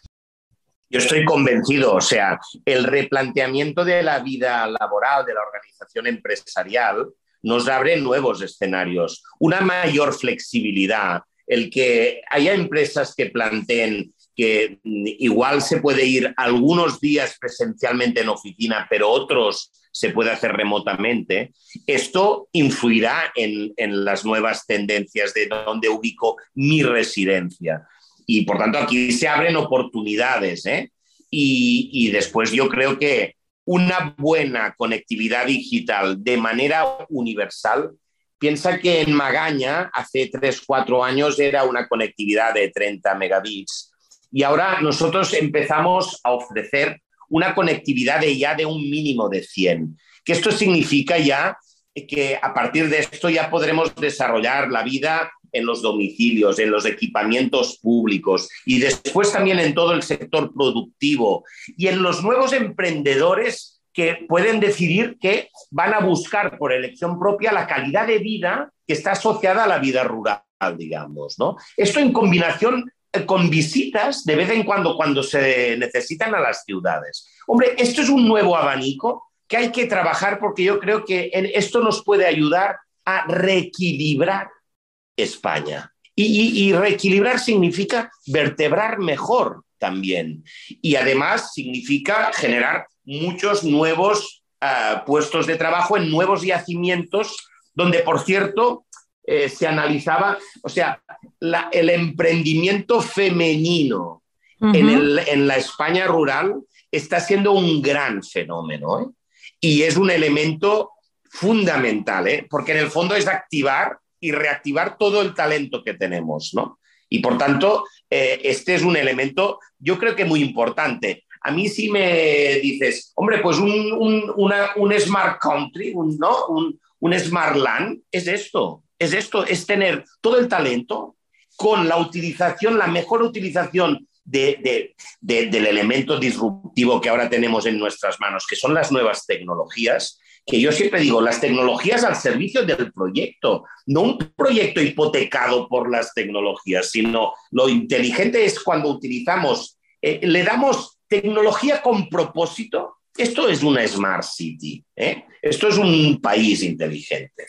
Yo estoy convencido, o sea, el replanteamiento de la vida laboral, de la organización empresarial, nos abre nuevos escenarios, una mayor flexibilidad, el que haya empresas que planteen que igual se puede ir algunos días presencialmente en oficina, pero otros se puede hacer remotamente, esto influirá en, las nuevas tendencias de dónde ubico mi residencia. Y por tanto aquí se abren oportunidades. ¿eh? Y, y después yo creo que una buena conectividad digital de manera universal Piensa que en Magaña hace 3, 4 años era una conectividad de 30 megabits. Y ahora nosotros empezamos a ofrecer una conectividad de ya de un mínimo de 100, que esto significa ya que a partir de esto ya podremos desarrollar la vida en los domicilios, en los equipamientos públicos y después también en todo el sector productivo. Y en los nuevos emprendedores que pueden decidir que van a buscar por elección propia la calidad de vida que está asociada a la vida rural, digamos. ¿no? Esto en combinación eh, con visitas de vez en cuando cuando se necesitan a las ciudades. Hombre, esto es un nuevo abanico que hay que trabajar porque yo creo que esto nos puede ayudar a reequilibrar España. Y, y, reequilibrar significa vertebrar mejor también. Y además significa generar muchos nuevos ah, puestos de trabajo en nuevos yacimientos, donde, por cierto, eh, se analizaba, o sea, el emprendimiento femenino en, la España rural está siendo un gran fenómeno ¿eh? y es un elemento fundamental, ¿eh? porque en el fondo es activar y reactivar todo el talento que tenemos, ¿no? Y por tanto, este es un elemento, yo creo que muy importante. A mí sí me dices, hombre, pues un, un smart country, un, ¿no? un, un smart land, es esto, es esto, es tener todo el talento con la utilización, la mejor utilización de, del elemento disruptivo que ahora tenemos en nuestras manos, que son las nuevas tecnologías, que yo siempre digo, las tecnologías al servicio del proyecto, no un proyecto hipotecado por las tecnologías, sino lo inteligente es cuando utilizamos, eh, le damos tecnología con propósito. Esto es una Smart City, ¿eh? esto es un país inteligente.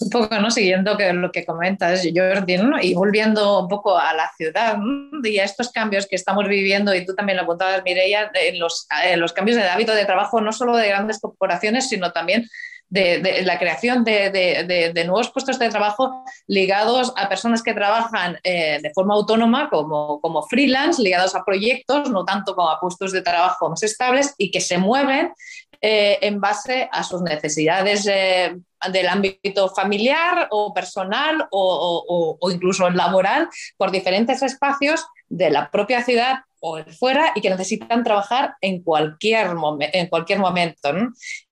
Un poco, ¿no? Siguiendo lo que comentas, Jordi, y volviendo un poco a la ciudad y a estos cambios que estamos viviendo, y tú también lo apuntabas, Mireia, en los, los cambios de hábito de trabajo, no solo de grandes corporaciones, sino también de, la creación de, nuevos puestos de trabajo ligados a personas que trabajan eh, de forma autónoma como, como freelance, ligados a proyectos, no tanto como a puestos de trabajo más estables y que se mueven eh, en base a sus necesidades eh, del ámbito familiar o personal o, incluso laboral por diferentes espacios de la propia ciudad o fuera y que necesitan trabajar en cualquier, en cualquier momento.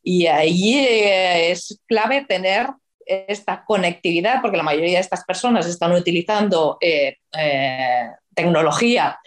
Y ahí eh, es clave tener esta conectividad, porque la mayoría de estas personas están utilizando tecnología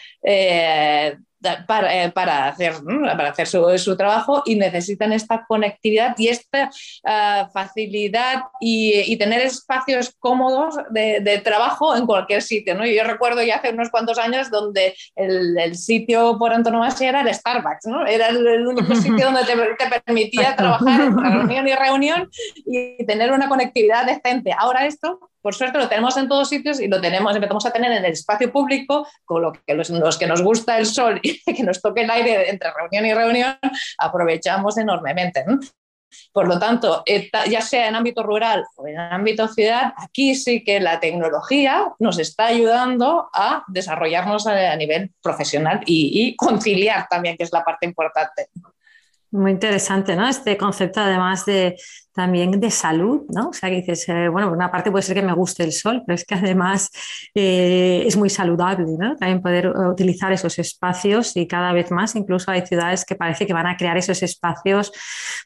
para, eh, para, hacer, para hacer su, su, trabajo y necesitan esta conectividad y esta uh, facilidad y, y, tener espacios cómodos de, de, trabajo en cualquier sitio. ¿no? Yo recuerdo ya hace unos cuantos años donde el, el sitio por antonomasia era el Starbucks, ¿no? era el, el único sitio donde te, te permitía trabajar en reunión y reunión y tener una conectividad decente. Ahora esto por suerte lo tenemos en todos sitios y lo tenemos, empezamos a tener en el espacio público, con lo que los, que nos gusta el sol y que nos toque el aire entre reunión y reunión, aprovechamos enormemente. Por lo tanto, eh, ya sea en ámbito rural o en ámbito ciudad, aquí sí que la tecnología nos está ayudando a desarrollarnos a, nivel profesional y, y conciliar también, que es la parte importante.
Muy interesante, ¿no? Este concepto además de también de salud, ¿no? O sea, que dices, eh, bueno, por una parte puede ser que me guste el sol, pero es que además eh, es muy saludable, ¿no? También poder eh, utilizar esos espacios y cada vez más, incluso hay ciudades que parece que van a crear esos espacios,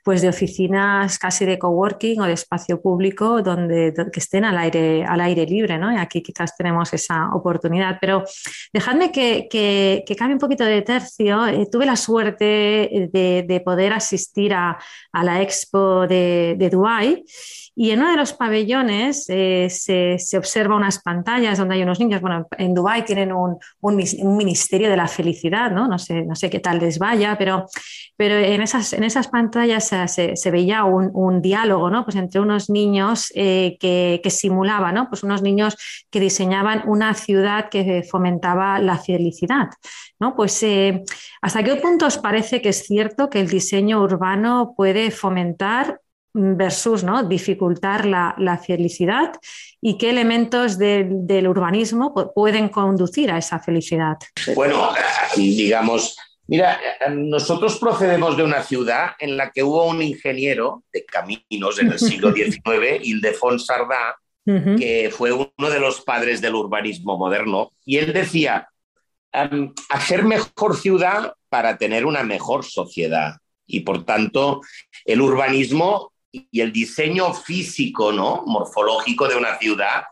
pues de oficinas casi de coworking o de espacio público donde, que estén al aire, al aire libre, ¿no? Y aquí quizás tenemos esa oportunidad, pero dejadme que, que, cambie un poquito de tercio. tuve la suerte de, de poder asistir a, a la expo de de Dubái. Y en uno de los pabellones eh, se, se, observa unas pantallas donde hay unos niños. Bueno, en Dubái tienen un, un, ministerio de la felicidad, ¿no? No sé, no sé qué tal les vaya, pero, pero en, esas, en esas pantallas se, se veía un, un, diálogo, ¿no? Pues entre unos niños eh, que, que simulaban, ¿no? Pues unos niños que diseñaban una ciudad que fomentaba la felicidad, ¿no? Pues eh, hasta qué punto os parece que es cierto que el diseño urbano puede fomentar versus ¿no? dificultar la, la, felicidad y qué elementos de, del urbanismo pueden conducir a esa felicidad.
Bueno, digamos, mira, nosotros procedemos de una ciudad en la que hubo un ingeniero de caminos en el siglo XIX, Ildefons Sardá, que fue uno de los padres del urbanismo moderno, y él decía, um, hacer mejor ciudad para tener una mejor sociedad. Y por tanto, el urbanismo y el diseño físico, ¿no? morfológico de una ciudad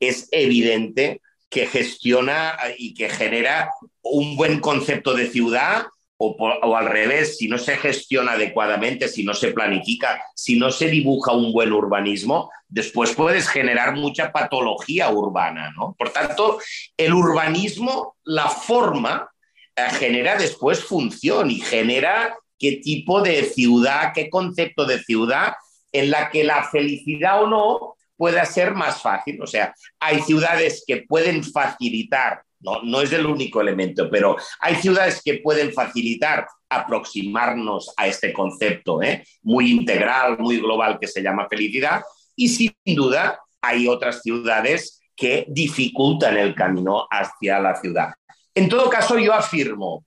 es evidente que gestiona y que genera un buen concepto de ciudad o, al revés, si no se gestiona adecuadamente, si no se planifica, si no se dibuja un buen urbanismo, después puedes generar mucha patología urbana. ¿no? Por tanto, el urbanismo, la forma, eh, genera después función y genera qué tipo de ciudad, qué concepto de ciudad en la que la felicidad o no pueda ser más fácil. O sea, hay ciudades que pueden facilitar, no, no es el único elemento, pero hay ciudades que pueden facilitar aproximarnos a este concepto ¿eh? muy integral, muy global que se llama felicidad. Y sin duda hay otras ciudades que dificultan el camino hacia la ciudad. En todo caso, yo afirmo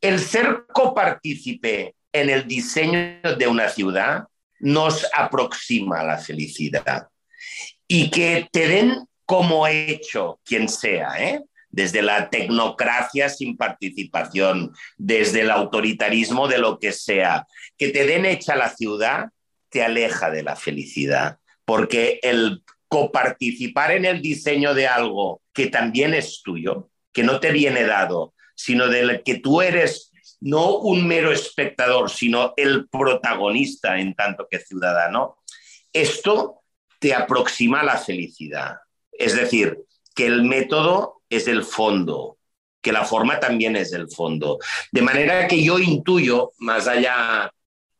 el ser copartícipe en el diseño de una ciudad nos aproxima a la felicidad. Y que te den como hecho quien sea, ¿eh? desde la tecnocracia sin participación, desde el autoritarismo de lo que sea. Que te den hecha la ciudad te aleja de la felicidad, porque el coparticipar en el diseño de algo que también es tuyo, que no te viene dado, sino del que tú eres no un mero espectador, sino el protagonista en tanto que ciudadano, esto te aproxima a la felicidad. Es decir, que el método es el fondo, que la forma también es el fondo. De manera que yo intuyo, más allá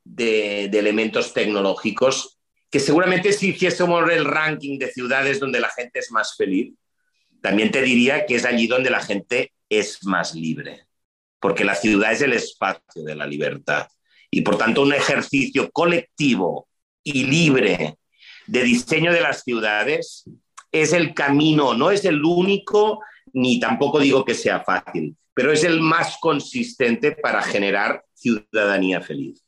de, de elementos tecnológicos, que seguramente si hiciésemos el ranking de ciudades donde la gente es más feliz, también te diría que es allí donde la gente es más libre, porque la ciudad es el espacio de la libertad. Y por tanto un ejercicio colectivo y libre de diseño de las ciudades es el camino, no es el único, ni tampoco digo que sea fácil, pero es el más consistente para generar ciudadanía feliz.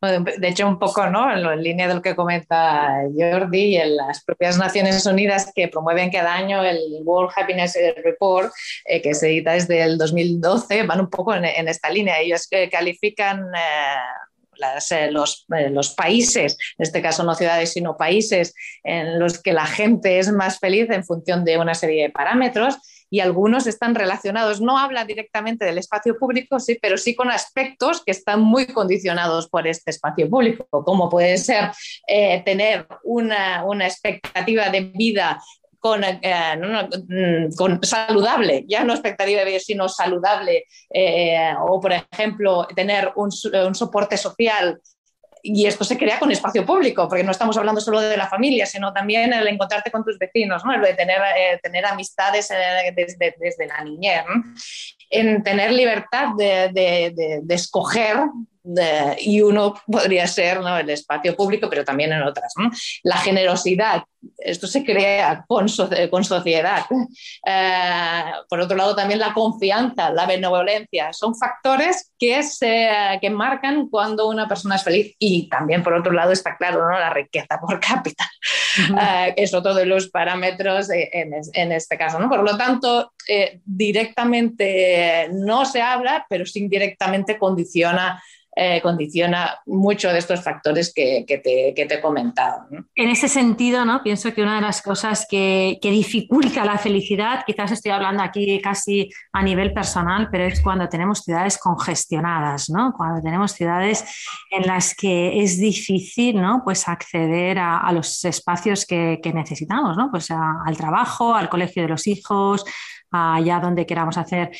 De hecho, un poco ¿no? en línea de lo que comenta Jordi en las propias Naciones Unidas que promueven cada año el World Happiness Report, eh, que se edita desde el 2012, van un poco en, esta línea. Ellos eh, califican eh, los, los, países, en este caso no ciudades, sino países en los que la gente es más feliz en función de una serie de parámetros y algunos están relacionados, no habla directamente del espacio público, sí, pero sí con aspectos que están muy condicionados por este espacio público, como puede ser eh, tener una, una expectativa de vida con, eh, mm, con, saludable, ya no expectativa de vida, sino saludable, eh, o por ejemplo, tener un, un, soporte social y esto se crea con espacio público, porque no estamos hablando solo de la familia, sino también el encontrarte con tus vecinos, ¿no? el de tener, eh, tener amistades eh, desde, desde, la niñez, en tener libertad de, de, de escoger y uno podría ser ¿no? el espacio público, pero también en otras. La generosidad, esto se crea con, con sociedad. Eh, por otro lado, también la confianza, la benevolencia, son factores que, se, que marcan cuando una persona es feliz. Y también, por otro lado, está claro, ¿no? la riqueza por cápita, eh, es otro de los parámetros en, en este caso. ¿no? Por lo tanto, eh, directamente no se habla, pero sí indirectamente condiciona eh, condiciona mucho de estos factores que, te, he comentado.
En ese sentido, ¿no? pienso que una de las cosas que, dificulta la felicidad, quizás estoy hablando aquí casi a nivel personal, pero es cuando tenemos ciudades congestionadas, ¿no? cuando tenemos ciudades en las que es difícil ¿no? pues acceder a, los espacios que, necesitamos, ¿no? pues al trabajo, al colegio de los hijos, allá donde queramos hacer.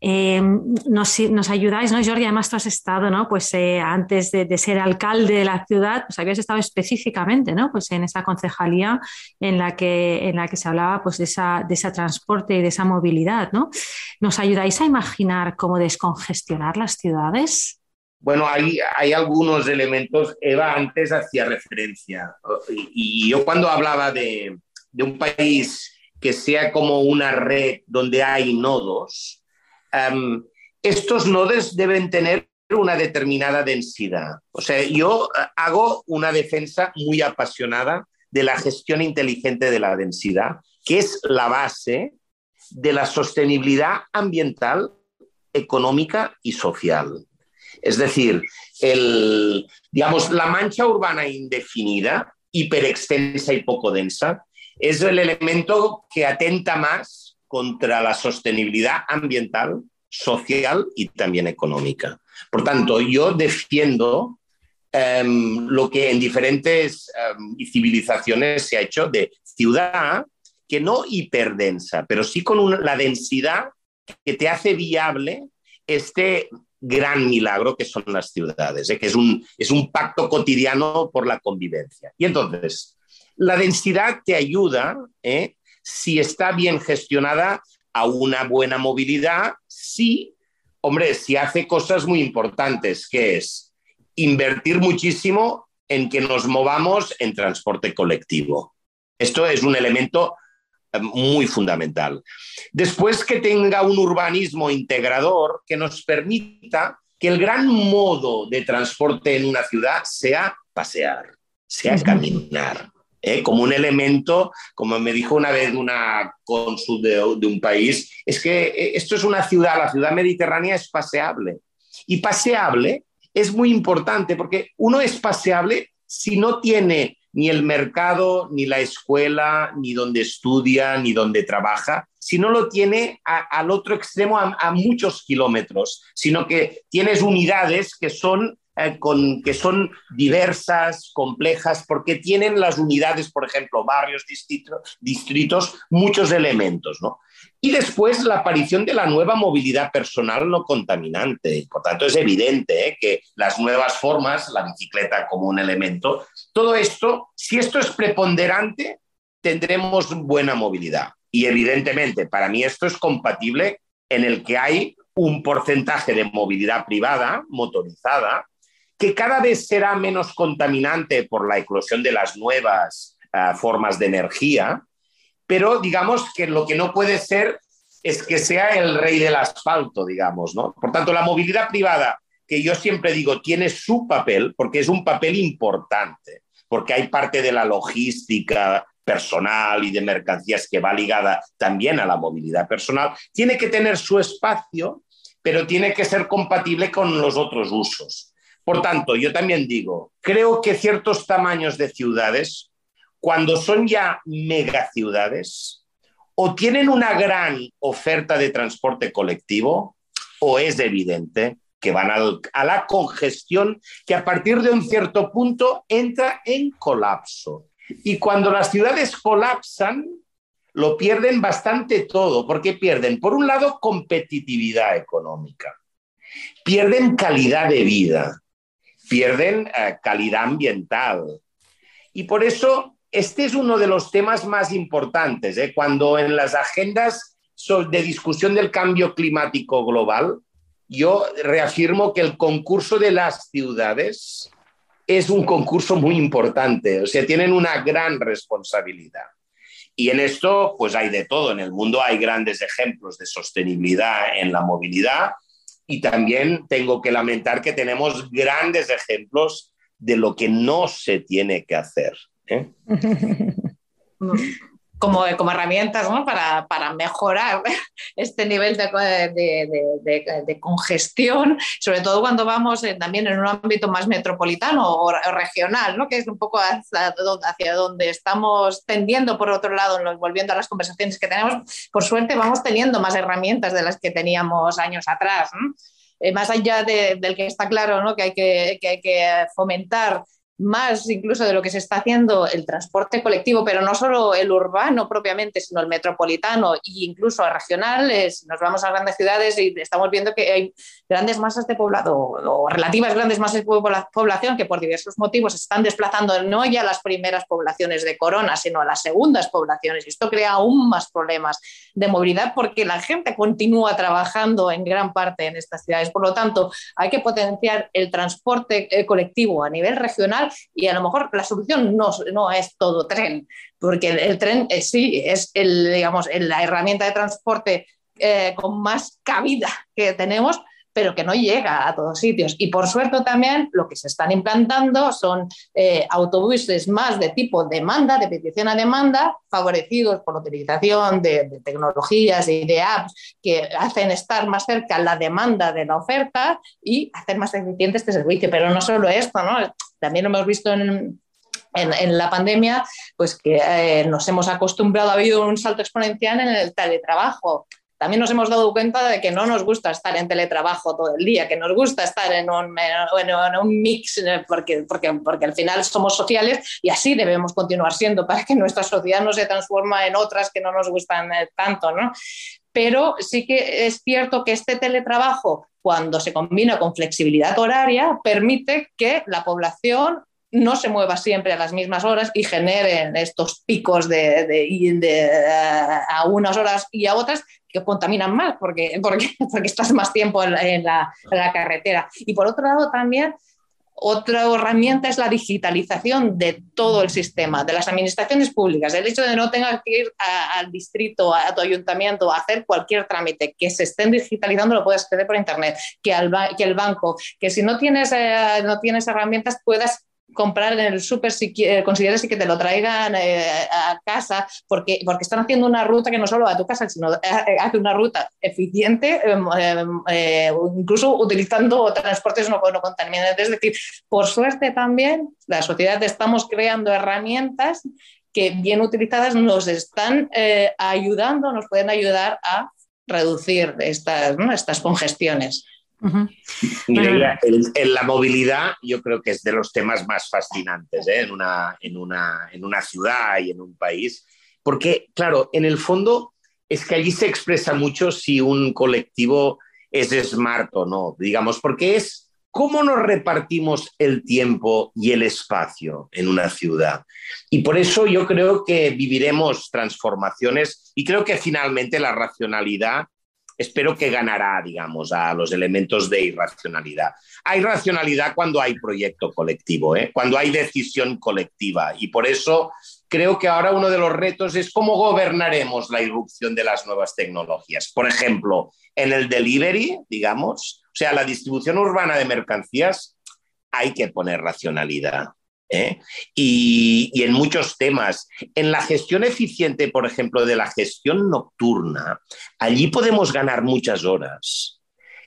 Eh, nos, ayudáis, ¿no, Jordi? Además, tú has estado, ¿no? Pues eh, antes de, ser alcalde de la ciudad, pues habías estado específicamente, ¿no? Pues en esa concejalía en la que, en la que se hablaba pues de, esa, de ese transporte y de esa movilidad, ¿no? ¿Nos ayudáis a imaginar cómo descongestionar las ciudades?
Bueno, hay, hay algunos elementos, Eva antes hacía referencia, y yo cuando hablaba de, de un país que sea como una red donde hay nodos, em, estos nodos deben tener una determinada densidad. O sea, yo eh, hago una defensa muy apasionada de la gestión inteligente de la densidad, que es la base de la sostenibilidad ambiental, económica y social. Es decir, el, digamos, la mancha urbana indefinida, hiperextensa y poco densa, es el elemento que atenta más contra la sostenibilidad ambiental, social y también económica. Por tanto, yo defiendo em, lo que en diferentes em, civilizaciones se ha hecho de ciudad que no hiperdensa, pero sí con la densidad que te hace viable este gran milagro que son las ciudades, ¿eh? que es un, es un pacto cotidiano por la convivencia. Y entonces, la densidad te ayuda, ¿eh? si está bien gestionada, a una buena movilidad, sí, hombre, si hace cosas muy importantes, que es invertir muchísimo en que nos movamos en transporte colectivo. Esto es un elemento eh, muy fundamental. Después que tenga un urbanismo integrador que nos permita que el gran modo de transporte en una ciudad sea pasear, sea caminar. ¿Eh? como un elemento, como me dijo una vez una cónsul de, un país, es que eh, esto es una ciudad, la ciudad mediterránea es paseable. Y paseable es muy importante porque uno es paseable si no tiene ni el mercado, ni la escuela, ni donde estudia, ni donde trabaja, si no lo tiene al otro extremo a, muchos kilómetros, sino que tienes unidades que son eh, con, que son diversas, complejas, porque tienen las unidades, por ejemplo, barrios, distritos, distritos muchos elementos. ¿no? Y después la aparición de la nueva movilidad personal no contaminante. Por tanto, es evidente ¿eh? que las nuevas formas, la bicicleta como un elemento, todo esto, si esto es preponderante, tendremos buena movilidad. Y evidentemente, para mí esto es compatible en el que hay un porcentaje de movilidad privada, motorizada, que cada vez será menos contaminante por la eclosión de las nuevas uh, formas de energía, pero digamos que lo que no puede ser es que sea el rey del asfalto, digamos, ¿no? Por tanto, la movilidad privada, que yo siempre digo, tiene su papel, porque es un papel importante, porque hay parte de la logística personal y de mercancías que va ligada también a la movilidad personal, tiene que tener su espacio, pero tiene que ser compatible con los otros usos. Por tanto, yo también digo, creo que ciertos tamaños de ciudades, cuando son ya megaciudades, o tienen una gran oferta de transporte colectivo, o es evidente que van a, la congestión que a partir de un cierto punto entra en colapso. Y cuando las ciudades colapsan, lo pierden bastante todo, porque pierden, por un lado, competitividad económica, pierden calidad de vida, pierden eh, calidad ambiental. Y por eso este es uno de los temas más importantes. ¿eh? Cuando en las agendas de discusión del cambio climático global, yo reafirmo que el concurso de las ciudades es un concurso muy importante, o sea, tienen una gran responsabilidad. Y en esto, pues hay de todo. En el mundo hay grandes ejemplos de sostenibilidad en la movilidad y también tengo que lamentar que tenemos grandes ejemplos de lo que no se tiene que hacer. ¿eh?
como, como herramientas ¿no? para, para, mejorar este nivel de, de, de, congestión, sobre todo cuando vamos eh, también en un ámbito más metropolitano o, regional, ¿no? que es un poco hacia, hacia, donde estamos tendiendo, por otro lado, volviendo a las conversaciones que tenemos, por suerte vamos teniendo más herramientas de las que teníamos años atrás. ¿no? Eh, más allá del que está claro ¿no? que, hay que, que hay que fomentar más incluso de lo que se está haciendo el transporte colectivo, pero no solo el urbano propiamente, sino el metropolitano e incluso regionales. Nos vamos a grandes ciudades y estamos viendo que hay grandes masas de población o relativas grandes masas de población que por diversos motivos se están desplazando no ya a las primeras poblaciones de Corona, sino a las segundas poblaciones. Esto crea aún más problemas de movilidad porque la gente continúa trabajando en gran parte en estas ciudades. Por lo tanto, hay que potenciar el transporte eh, colectivo a nivel regional y a lo mejor la solución no, no es todo tren, porque el, tren eh, sí es el, digamos, la herramienta de transporte eh, con más cabida que tenemos, pero que no llega a todos sitios. Y por suerte también lo que se están implantando son eh, autobuses más de tipo demanda, de petición a demanda, favorecidos por la utilización de, tecnologías y de apps que hacen estar más cerca la demanda de la oferta y hacer más eficiente este servicio. Pero no solo esto, ¿no? También hemos visto en, la pandemia, pues que eh, nos hemos acostumbrado, ha habido un salto exponencial en el teletrabajo también nos hemos dado cuenta de que no nos gusta estar en teletrabajo todo el día, que nos gusta estar en un, en un mix, porque, porque, porque al final somos sociales y así debemos continuar siendo para que nuestra sociedad no se transforma en otras que no nos gustan eh, tanto, ¿no? Pero sí que es cierto que este teletrabajo, cuando se combina con flexibilidad horaria, permite que la población no se mueva siempre a las mismas horas y generen estos picos de, eh, a unas horas y a otras que contaminan más porque, porque estás más tiempo en la, carretera. Y por otro lado también... Otra herramienta es la digitalización de todo el sistema, de las administraciones públicas. El hecho de no tener que ir al distrito, a tu ayuntamiento, a hacer cualquier trámite, que se estén digitalizando lo puedes hacer por internet, que, al, que el banco, que si no tienes, eh, no tienes herramientas puedas comprar en el súper si consideres que te lo traigan eh, a casa, porque, porque están haciendo una ruta que no solo va a tu casa, sino hace una ruta eficiente, em, em, incluso utilizando transportes no, no contaminantes. Es decir, por suerte también la sociedad estamos creando herramientas que bien utilizadas nos están ayudando, nos pueden ayudar a reducir estas, estas congestiones.
Mira, en la movilidad yo creo que es de los temas más fascinantes ¿eh? en, una, en, una, en una ciudad y en un país, porque claro, en el fondo es que allí se expresa mucho si un colectivo es smart o no, digamos, porque es cómo nos repartimos el tiempo y el espacio en una ciudad. Y por eso yo creo que viviremos transformaciones y creo que finalmente la racionalidad espero que ganará, digamos, a los elementos de irracionalidad. Hay racionalidad cuando hay proyecto colectivo, ¿eh? cuando hay decisión colectiva. Y por eso creo que ahora uno de los retos es cómo gobernaremos la irrupción de las nuevas tecnologías. Por ejemplo, en el delivery, digamos, o sea, la distribución urbana de mercancías, hay que poner racionalidad. ¿Eh? Y, en muchos temas. En la gestión eficiente, por ejemplo, de la gestión nocturna, allí podemos ganar muchas horas,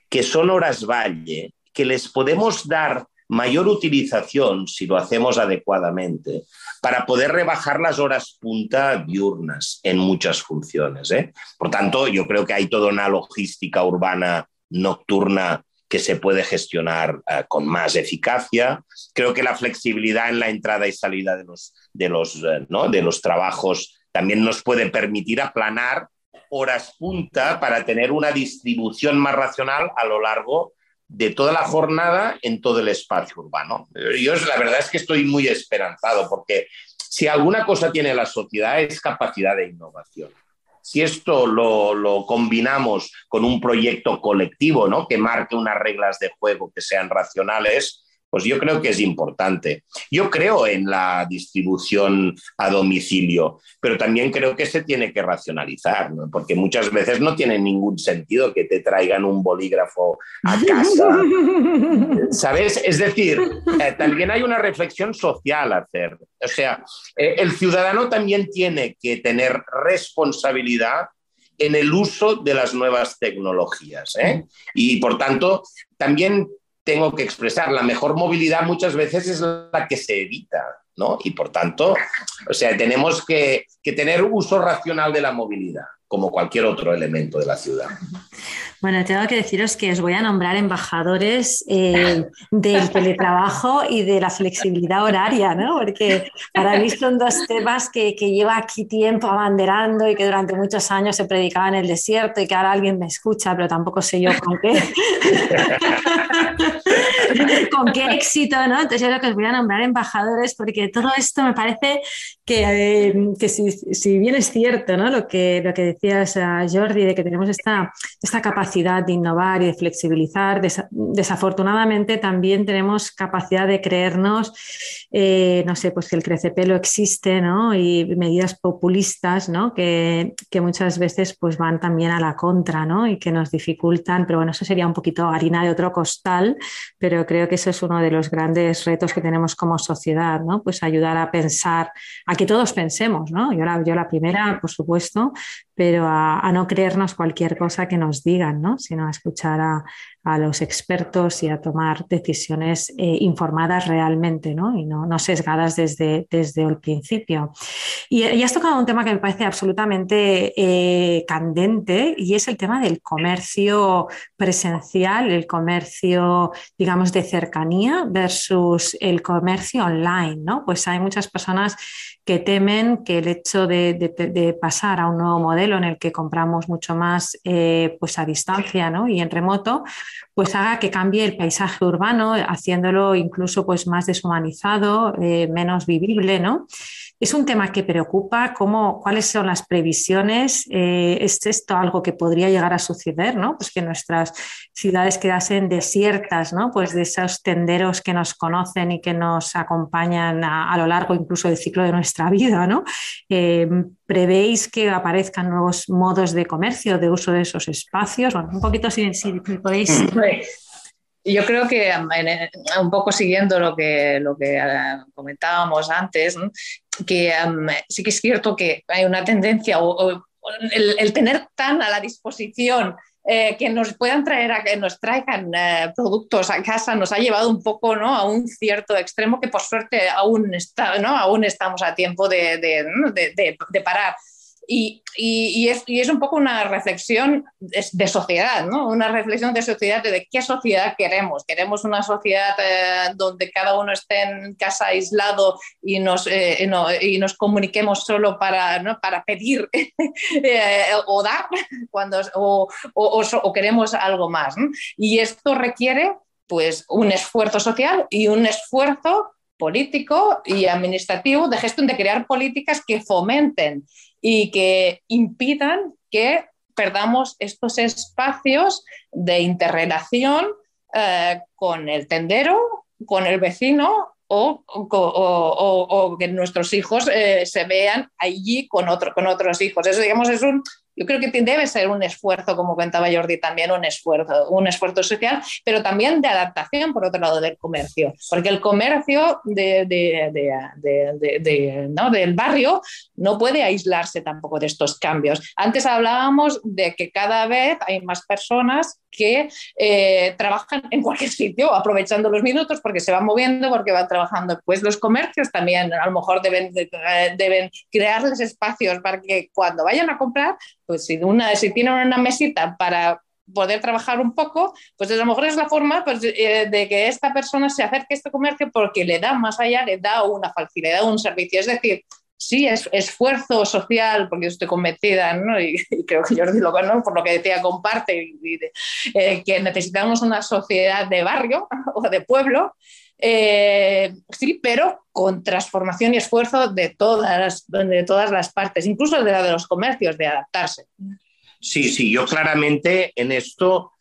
que son horas valle, que les podemos dar mayor utilización si lo hacemos adecuadamente para poder rebajar las horas punta diurnas en muchas funciones. ¿eh? Por tanto, yo creo que hay toda una logística urbana nocturna que se puede gestionar uh, con más eficacia. Creo que la flexibilidad en la entrada y salida de los, de los, uh, ¿no? de los trabajos también nos puede permitir aplanar horas punta para tener una distribución más racional a lo largo de toda la jornada en todo el espacio urbano. Yo la verdad es que estoy muy esperanzado porque si alguna cosa tiene la sociedad es capacidad de innovación. Si esto lo, combinamos con un proyecto colectivo, ¿no? Que marque unas reglas de juego que sean racionales, pues yo creo que es importante. Yo creo en la distribución a domicilio, pero también creo que se tiene que racionalizar, porque muchas veces no tiene ningún sentido que te traigan un bolígrafo a casa. ¿Sabes? Es decir, eh, también hay una reflexión social a hacer. O sea, eh, el ciudadano también tiene que tener responsabilidad en el uso de las nuevas tecnologías. ¿eh? Y por tanto, también tengo que expresar. La mejor movilidad muchas veces es la que se evita, ¿no? Y por tanto, o sea, tenemos que, tener uso racional de la movilidad, como cualquier otro elemento de la ciudad.
Bueno, tengo que deciros que os voy a nombrar embajadores eh, del teletrabajo y de la flexibilidad horaria, ¿no? Porque para mí son dos temas que, que lleva aquí tiempo abanderando y que durante muchos años se predicaba en el desierto y que ahora alguien me escucha, pero tampoco sé yo con qué. con qué éxito, ¿no? Entonces yo creo que os voy a nombrar embajadores porque todo esto me parece que, eh, si, si, bien es cierto, ¿no? Lo que, lo que decías, Jordi, de que tenemos esta, esta capacidad capacidad de innovar y de flexibilizar. desafortunadamente también tenemos capacidad de creernos, eh, no sé, pues que el crecepelo existe, ¿no? Y medidas populistas, ¿no? Que, que, muchas veces pues van también a la contra, ¿no? Y que nos dificultan, pero bueno, eso sería un poquito harina de otro costal, pero creo que eso es uno de los grandes retos que tenemos como sociedad, ¿no? Pues ayudar a pensar, a que todos pensemos, ¿no? Yo la, primera, por supuesto, pero a, a no creernos cualquier cosa que nos digan, sino a escuchar a, los expertos y a tomar decisiones eh, informadas realmente ¿no? y no, sesgadas desde, desde el principio. Y, has tocado un tema que me parece absolutamente eh, candente y es el tema del comercio presencial, el comercio, digamos, de cercanía versus el comercio online. ¿no? Pues hay muchas personas que temen que el hecho de, pasar a un nuevo modelo en el que compramos mucho más eh, pues a distancia y en remoto, pues haga que cambie el paisaje urbano, haciéndolo incluso pues más deshumanizado, eh, menos vivible, ¿no? Es un tema que preocupa, cómo, cuáles son las previsiones, eh, es esto algo que podría llegar a suceder, ¿no? Pues que nuestras ciudades quedasen desiertas, ¿no? Pues de esos tenderos que nos conocen y que nos acompañan a, lo largo incluso del ciclo de nuestra vida, ¿no? Eh, ¿Prevéis que aparezcan nuevos modos de comercio, de uso de esos espacios? Bueno, un poquito si, podéis
Yo creo que un poco siguiendo lo que, lo que eh, comentábamos antes, que sí que es cierto que hay una tendencia, o, el, tener tan a la disposición eh, que nos puedan traer, a, que nos traigan eh, productos a casa, nos ha llevado un poco ¿no? a un cierto extremo que por suerte aún, está, ¿no? aún estamos a tiempo de, de, de parar. Y, y, es, y, es, un poco una reflexión de, sociedad, ¿no? Una reflexión de sociedad de, qué sociedad queremos. ¿Queremos una sociedad eh, donde cada uno esté en casa aislado y nos, eh, y nos comuniquemos solo para, ¿no? para pedir eh, o dar cuando, o, o, o, queremos algo más? Y esto requiere pues un esfuerzo social y un esfuerzo político y administrativo de gestión de crear políticas que fomenten y que impidan que perdamos estos espacios de interrelación eh, con el tendero, con el vecino o, que nuestros hijos eh, se vean allí con, con otros hijos. Eso, digamos, es un, yo creo que debe ser un esfuerzo, como comentaba Jordi, también un esfuerzo, un esfuerzo social, pero también de adaptación, por otro lado, del comercio, porque el comercio de, de, ¿no? del barrio no puede aislarse tampoco de estos cambios. Antes hablábamos de que cada vez hay más personas que eh, trabajan en cualquier sitio, aprovechando los minutos porque se van moviendo, porque van trabajando. Pues los comercios también a lo mejor deben, eh, deben crearles espacios para que cuando vayan a comprar pues si, una, si tienen una mesita para poder trabajar un poco, pues a lo mejor es la forma pues, eh, de que esta persona se acerque a este comercio porque le da más allá, le da una facilidad, un servicio. Es decir, sí, es esfuerzo social, porque estoy convencida, ¿no? y, creo que Jordi lo conoce, por lo que decía, comparte, eh, que necesitamos una sociedad de barrio o de pueblo, eh, sí, pero con transformación y esfuerzo de todas, de todas las partes, incluso de la de los comercios, de adaptarse.
Sí, sí, yo claramente en esto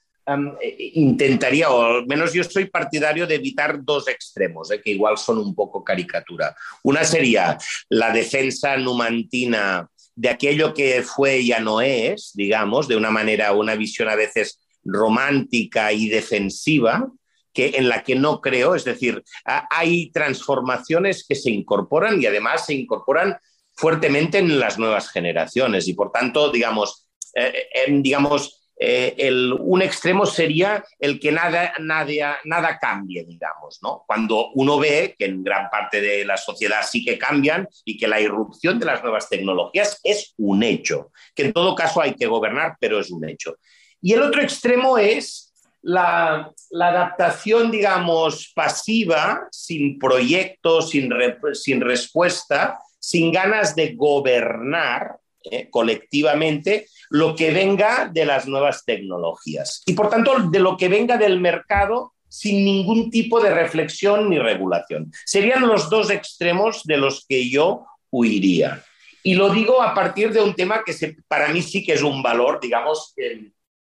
intentaría, o al menos yo soy partidario de evitar dos extremos, eh, que igual son un poco caricatura. Una sería la defensa numantina de aquello que fue y ya no es, digamos, de una manera, una visión a veces romántica y defensiva, que, en la que no creo, es decir, hay transformaciones que se incorporan y además se incorporan fuertemente en las nuevas generaciones y por tanto, digamos, eh, eh, digamos eh, el, un extremo sería el que nada, nada, nada cambie, digamos, ¿no? Cuando uno ve que en gran parte de la sociedad sí que cambian y que la irrupción de las nuevas tecnologías es un hecho, que en todo caso hay que gobernar, pero es un hecho. Y el otro extremo es la, adaptación, digamos, pasiva, sin proyecto, sin, sin respuesta, sin ganas de gobernar eh, colectivamente lo que venga de las nuevas tecnologías. Y por tanto, de lo que venga del mercado sin ningún tipo de reflexión ni regulación. Serían los dos extremos de los que yo huiría. Y lo digo a partir de un tema que para mí sí que es un valor, digamos,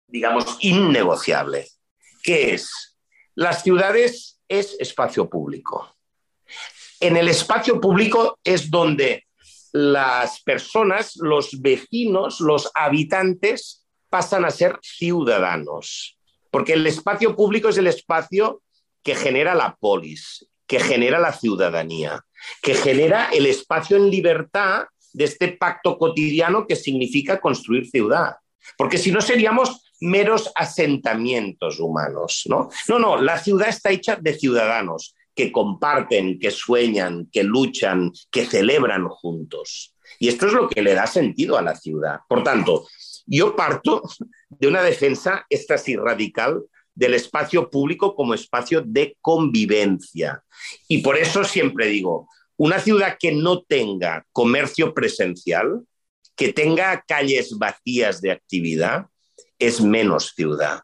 digamos, innegociable. ¿Qué es? Las ciudades es espacio público. En el espacio público es donde las personas, los vecinos, los habitantes pasan a ser ciudadanos. Porque el espacio público es el espacio que genera la polis, que genera la ciudadanía, que genera el espacio en libertad de este pacto cotidiano que significa construir ciudad. Porque si no seríamos meros asentamientos humanos, ¿no? No, no, la ciudad está hecha de ciudadanos que comparten, que sueñan, que luchan, que celebran juntos. Y esto es lo que le da sentido a la ciudad. Por tanto, yo parto de una defensa, esta sí radical, del espacio público como espacio de convivencia. Y por eso siempre digo, una ciudad que no tenga comercio presencial, que tenga calles vacías de actividad, es menos ciudad.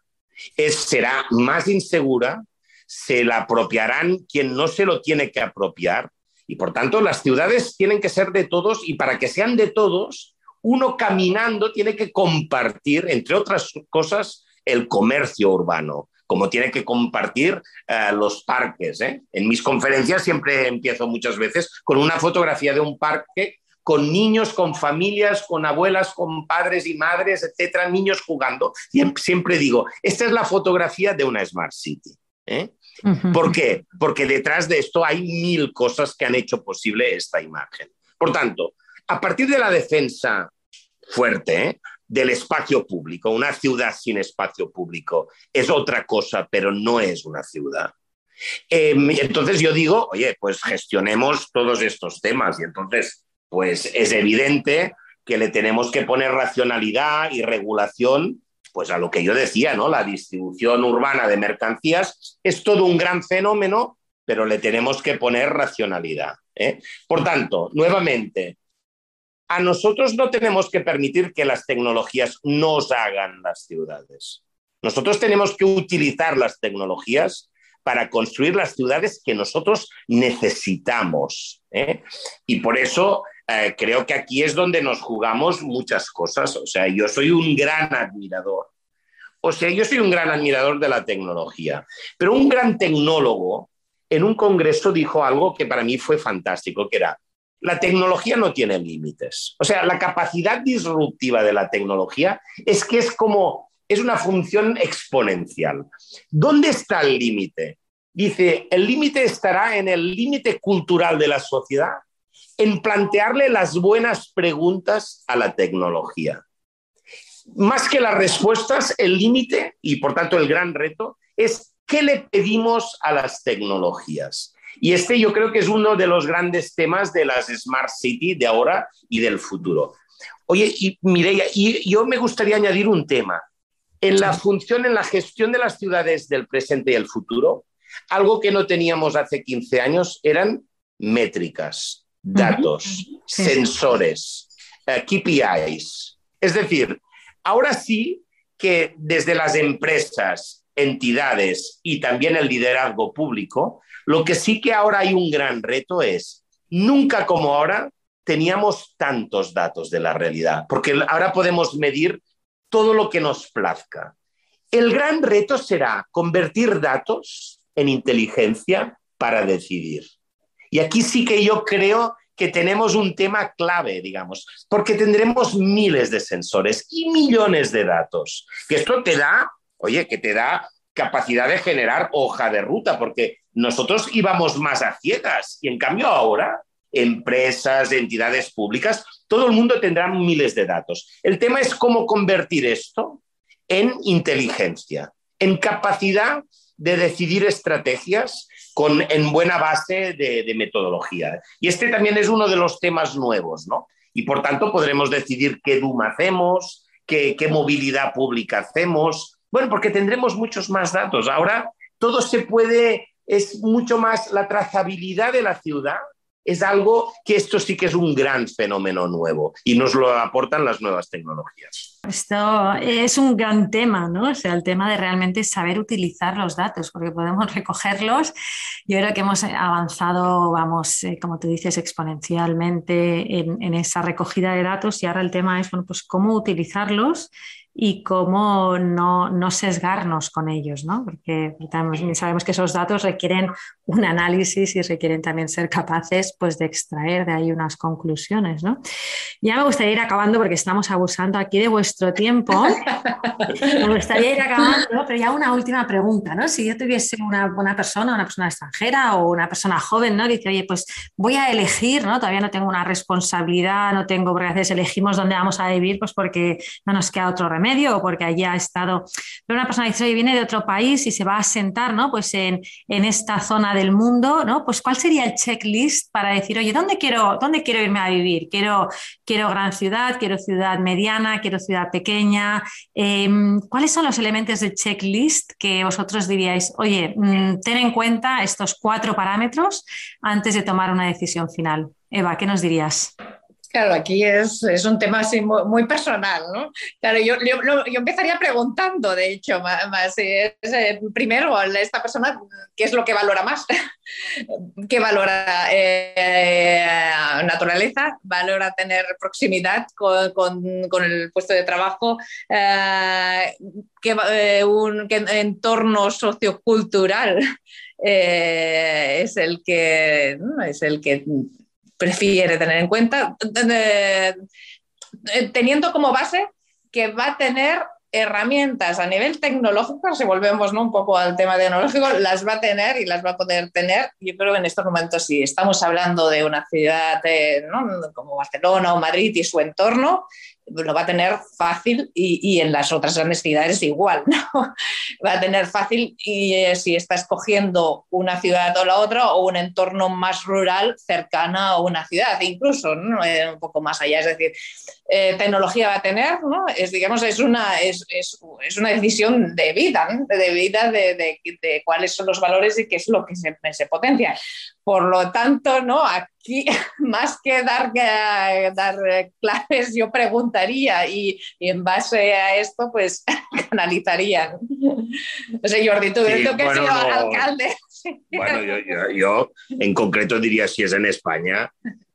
Será más insegura, se la apropiarán quien no se lo tiene que apropiar y por tanto las ciudades tienen que ser de todos y para que sean de todos, uno caminando tiene que compartir, entre otras cosas, el comercio urbano, como tiene que compartir eh, los parques. ¿eh? En mis conferencias siempre empiezo muchas veces con una fotografía de un parque con niños, con familias, con abuelas, con padres y madres, etcétera, niños jugando. Y siempre digo, esta es la fotografía de una Smart City. ¿eh? ¿Por qué? Porque detrás de esto hay mil cosas que han hecho posible esta imagen. Por tanto, a partir de la defensa fuerte ¿eh? del espacio público, una ciudad sin espacio público es otra cosa, pero no es una ciudad. Em, entonces yo digo, oye, pues gestionemos todos estos temas y entonces, pues es evidente que le tenemos que poner racionalidad y regulación pues a lo que yo decía, ¿no? La distribución urbana de mercancías es todo un gran fenómeno, pero le tenemos que poner racionalidad. ¿eh? Por tanto, nuevamente, a nosotros no tenemos que permitir que las tecnologías nos hagan las ciudades. Nosotros tenemos que utilizar las tecnologías para construir las ciudades que nosotros necesitamos. ¿eh? Y por eso eh, creo que aquí es donde nos jugamos muchas cosas. O sea, yo soy un gran admirador. O sea, yo soy un gran admirador de la tecnología. Pero un gran tecnólogo en un congreso dijo algo que para mí fue fantástico, que era, la tecnología no tiene límites. O sea, la capacidad disruptiva de la tecnología es que es como, es una función exponencial. ¿Dónde está el límite? Dice, el límite estará en el límite cultural de la sociedad en plantearle las buenas preguntas a la tecnología. Más que las respuestas, el límite y por tanto el gran reto es qué le pedimos a las tecnologías. Y este yo creo que es uno de los grandes temas de las Smart City de ahora y del futuro. Oye, y Mireia, y yo me gustaría añadir un tema. En la función, en la gestión de las ciudades del presente y el futuro, algo que no teníamos hace 15 años eran métricas, datos, sensores, eh, KPIs. Es decir, ahora sí que desde las empresas, entidades y también el liderazgo público, lo que sí que ahora hay un gran reto es, nunca como ahora teníamos tantos datos de la realidad, porque ahora podemos medir todo lo que nos plazca. El gran reto será convertir datos en inteligencia para decidir. Y aquí sí que yo creo que tenemos un tema clave, digamos, porque tendremos miles de sensores y millones de datos. Que esto te da, oye, que te da capacidad de generar hoja de ruta, porque nosotros íbamos más a ciegas y en cambio ahora empresas, entidades públicas, todo el mundo tendrá miles de datos. El tema es cómo convertir esto en inteligencia, en capacidad de decidir estrategias en buena base de, metodología. Y este también es uno de los temas nuevos, ¿no? Y por tanto podremos decidir qué DUM hacemos, qué movilidad pública hacemos. Bueno, porque tendremos muchos más datos. Ahora todo se puede, es mucho más la trazabilidad de la ciudad es algo que esto sí que es un gran fenómeno nuevo y nos lo aportan las nuevas tecnologías.
Esto es un gran tema, ¿no? O sea, el tema de realmente saber utilizar los datos, porque podemos recogerlos. Yo creo que hemos avanzado, vamos, eh, como tú dices, exponencialmente en, en, esa recogida de datos y ahora el tema es, bueno, pues cómo utilizarlos y cómo no, no, sesgarnos con ellos, ¿no? Porque sabemos que esos datos requieren un análisis y requieren también ser capaces pues, de extraer de ahí unas conclusiones, ¿no? Ya me gustaría ir acabando porque estamos abusando aquí de vuestro tiempo. me gustaría ir acabando, pero ya una última pregunta, ¿no? Si yo tuviese una, una persona, una persona extranjera o una persona joven, ¿no? Dice, oye, pues voy a elegir, ¿no? Todavía no tengo una responsabilidad, no tengo, porque a veces elegimos dónde vamos a vivir, pues porque no nos queda otro remedio medio o porque allí ha estado. Pero una persona dice, oye, viene de otro país y se va a sentar ¿no? pues en, en, esta zona del mundo, ¿no? Pues ¿cuál sería el checklist para decir, oye, ¿dónde quiero, dónde quiero irme a vivir? Quiero, quiero gran ciudad, quiero ciudad mediana, quiero ciudad pequeña. Em, ¿Cuáles son los elementos del checklist que vosotros diríais, oye, mm, ten en cuenta estos cuatro parámetros antes de tomar una decisión final? Eva, ¿qué nos dirías?
Claro, aquí es, es, un tema así muy, personal, ¿no? Claro, yo, yo, empezaría preguntando, de hecho, más, eh, primero a esta persona, ¿qué es lo que valora más? ¿Qué valora eh, naturaleza? ¿Valora tener proximidad con, con, el puesto de trabajo? Eh, ¿qué, un, ¿Qué entorno sociocultural es el que es el que prefiere tener en cuenta, eh, teniendo como base que va a tener herramientas a nivel tecnológico, si volvemos ¿no? un poco al tema tecnológico, las va a tener y las va a poder tener. Yo creo que en estos momentos, si estamos hablando de una ciudad como Barcelona o Madrid y su entorno, lo va a tener fácil y, en las otras grandes ciudades igual, ¿no? Va a tener fácil y eh, si está escogiendo una ciudad o la otra o un entorno más rural cercana a una ciudad, incluso ¿no? Eh, un poco más allá. Es decir, eh, tecnología va a tener, ¿no? Es, digamos, es una, es, es, es una decisión de vida, de vida de, de, de, cuáles son los valores y qué es lo que se, se potencia. Por lo tanto, ¿no? aquí más que dar, dar claves, yo preguntaría y, y en base a esto, pues canalizaría. No sé, Jordi, tú sí, que bueno, no. alcalde.
Bueno, yo, yo, yo, en concreto diría si es en España.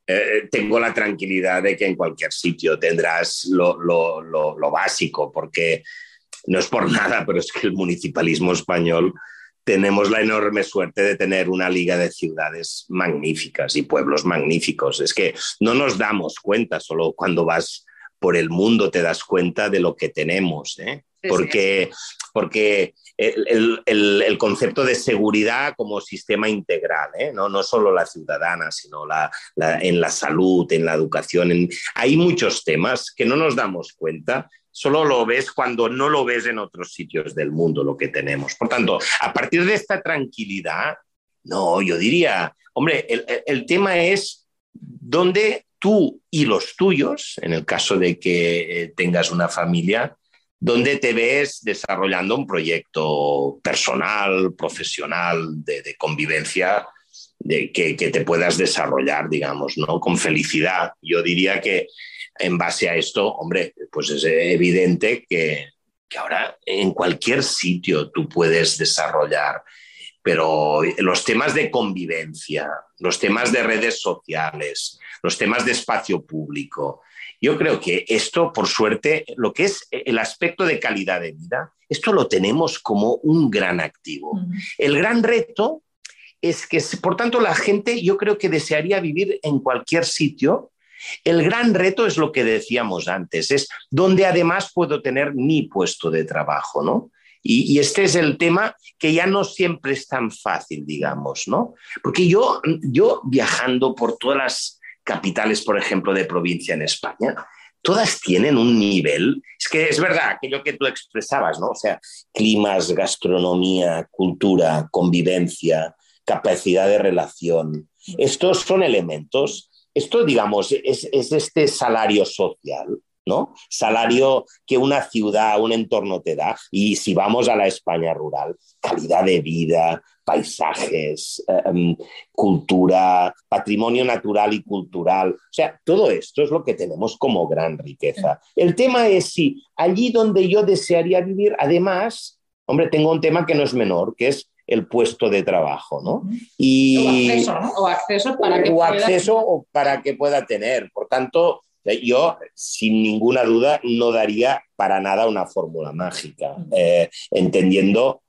Eh, tengo la tranquilidad de que en cualquier sitio tendrás lo, lo, lo, lo básico, porque no es por nada, pero es que el municipalismo español tenemos la enorme suerte de tener una liga de ciudades magníficas y pueblos magníficos. Es que no nos damos cuenta, solo cuando vas por el mundo te das cuenta de lo que tenemos, ¿eh? porque, porque el, el, el, concepto de seguridad como sistema integral, ¿eh? no, no solo la ciudadana, sino la, la, en la salud, en la educación, en, hay muchos temas que no nos damos cuenta solo lo ves cuando no lo ves en otros sitios del mundo, lo que tenemos. Por tanto, a partir de esta tranquilidad, no, yo diría, hombre, el, el tema es dónde tú y los tuyos, en el caso de que eh, tengas una familia, dónde te ves desarrollando un proyecto personal, profesional, de, convivencia, de que, te puedas desarrollar, digamos, ¿no? Con felicidad. Yo diría que en base a esto, hombre, pues es evidente que ahora en cualquier sitio tú puedes desarrollar pero los temas de convivencia, los temas de redes sociales, los temas de espacio público, yo creo que esto, por suerte, lo que es el aspecto de calidad de vida, esto lo tenemos como un gran activo. Uh -huh. El gran reto es que, por tanto, la gente yo creo que desearía vivir en cualquier sitio el gran reto es lo que decíamos antes, es donde además puedo tener mi puesto de trabajo, ¿no? Y, y, este es el tema que ya no siempre es tan fácil, digamos, ¿no? Porque yo, yo viajando por todas las capitales, por ejemplo, de provincia en España, todas tienen un nivel, es que es verdad, aquello que tú expresabas, ¿no? O sea, climas, gastronomía, cultura, convivencia, capacidad de relación. Estos son elementos esto, digamos, es, es, este salario social, ¿no? Salario que una ciudad, un entorno te da. Y si vamos a la España rural, calidad de vida, paisajes, um, cultura, patrimonio natural y cultural. O sea, todo esto es lo que tenemos como gran riqueza. El tema es si allí donde yo desearía vivir, además, hombre, tengo un tema que no es menor, que es el puesto de trabajo, ¿no?
Y, o acceso, ¿no? O acceso para que
o pueda... acceso o para que pueda tener. Por tanto, yo, sin ninguna duda, no daría para nada una fórmula mágica, eh, entendiendo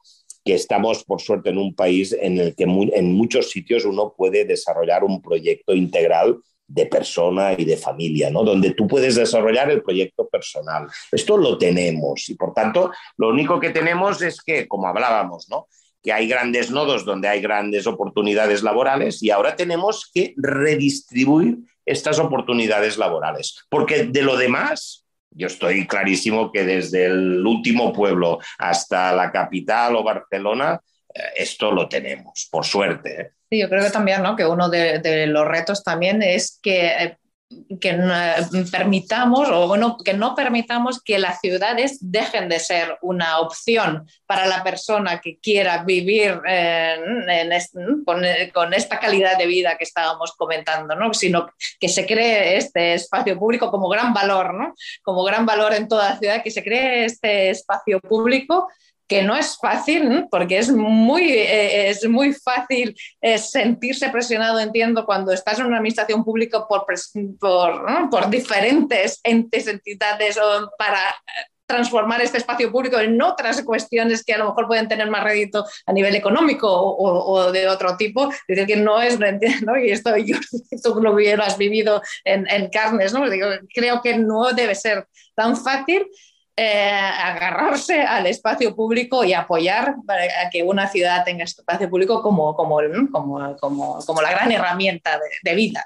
que estamos, por suerte, en un país en el que muy, en muchos sitios uno puede desarrollar un proyecto integral de persona y de familia, ¿no? Donde tú puedes desarrollar el proyecto personal. Esto lo tenemos y, por tanto, lo único que tenemos es que, como hablábamos, ¿no? que hay grandes nodos donde hay grandes oportunidades laborales y ahora tenemos que redistribuir estas oportunidades laborales. Porque de lo demás, yo estoy clarísimo que desde el último pueblo hasta la capital o Barcelona, eh, esto lo tenemos, por suerte. ¿eh?
Sí, yo creo que también, ¿no? Que uno de, de los retos también es que eh, que no, permitamos o que no permitamos que las ciudades dejen de ser una opción para la persona que quiera vivir este, con, con, esta calidad de vida que estábamos comentando, ¿no? sino que se cree este espacio público como gran valor, ¿no? como gran valor en toda la ciudad, que se cree este espacio público que no es fácil, porque es muy, eh, es muy fácil eh, sentirse presionado, entiendo, cuando estás en una administración pública por, por, ¿no? por diferentes entes, entidades o para transformar este espacio público en otras cuestiones que a lo mejor pueden tener más rédito a nivel económico o, o de otro tipo. Es decir, que no es, ¿no? y esto yo, tú lo hubieras vivido en, en carnes, ¿no? Digo, creo que no debe ser tan fácil eh, agarrarse al espacio público y apoyar para que una ciudad tenga espacio público como, como, como, como, la gran herramienta de, vida.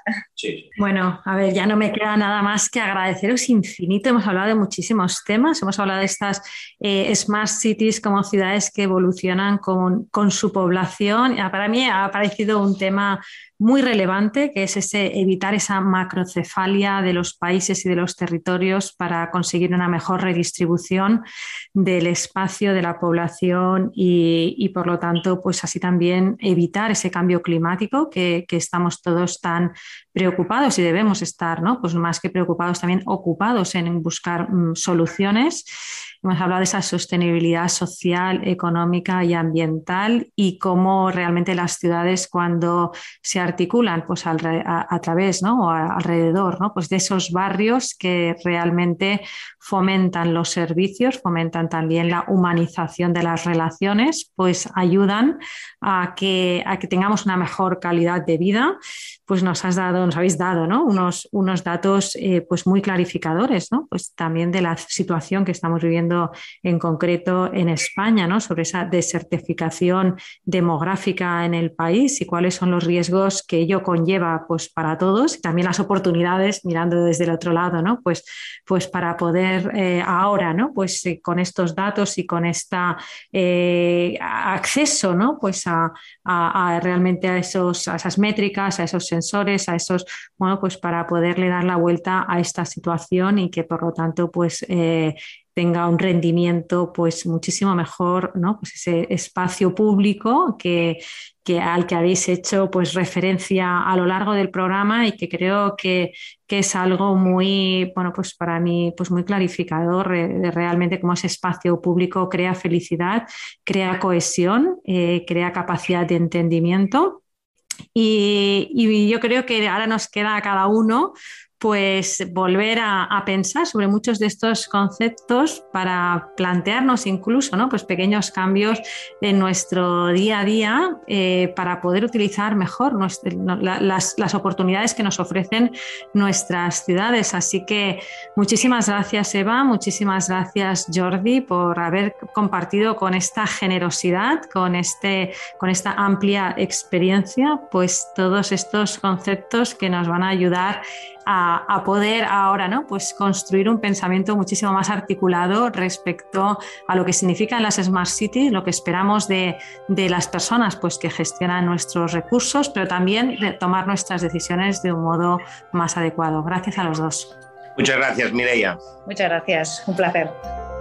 Bueno, a ver, ya no me queda nada más que agradeceros infinito. Hemos hablado de muchísimos temas, hemos hablado de estas eh, smart cities como ciudades que evolucionan con, con su población. Para mí ha parecido un tema muy relevante, que es ese evitar esa macrocefalia de los países y de los territorios para conseguir una mejor redistribución del espacio de la población y, por lo tanto, pues así también evitar ese cambio climático que, que estamos todos tan preocupados y debemos estar, ¿no? Pues más que preocupados, también ocupados en buscar mm, soluciones. Hemos hablado de esa sostenibilidad social, económica y ambiental y cómo realmente las ciudades cuando se articulan pues a, través ¿no? o alrededor ¿no? pues de esos barrios que realmente fomentan los servicios, fomentan también la humanización de las relaciones, pues ayudan a que, a que tengamos una mejor calidad de vida. Pues nos has dado, nos habéis dado ¿no? unos, unos datos eh, pues muy clarificadores, ¿no? pues también de la situación que estamos viviendo en concreto en España, ¿no? sobre esa desertificación demográfica en el país y cuáles son los riesgos que ello conlleva pues, para todos y también las oportunidades mirando desde el otro lado, ¿no? pues, pues para poder eh, ahora, ¿no? pues eh, con estos datos y con este acceso ¿no? pues a, realmente a, esos, a esas métricas, a esos sensores, a esos, bueno, pues para poderle dar la vuelta a esta situación y que por lo tanto pues tenga un rendimiento pues muchísimo mejor, ¿no? Pues ese espacio público que, al que habéis hecho pues referencia a lo largo del programa y que creo que, es algo muy, bueno, pues para mí pues muy clarificador de realmente cómo ese espacio público crea felicidad, crea cohesión, eh, crea capacidad de entendimiento. Y, y, yo creo que ahora nos queda a cada uno pues volver a, pensar sobre muchos de estos conceptos para plantearnos incluso ¿no? pues pequeños cambios en nuestro día a día eh, para poder utilizar mejor las, las, oportunidades que nos ofrecen nuestras ciudades. Así que muchísimas gracias Eva, muchísimas gracias Jordi por haber compartido con esta generosidad, con, este, con esta amplia experiencia, pues todos estos conceptos que nos van a ayudar a, poder ahora ¿no? pues construir un pensamiento muchísimo más articulado respecto a lo que significan las Smart Cities, lo que esperamos de, de, las personas pues, que gestionan nuestros recursos, pero también de tomar nuestras decisiones de un modo más adecuado. Gracias a los dos.
Muchas gracias, Mireia.
Muchas gracias, un placer.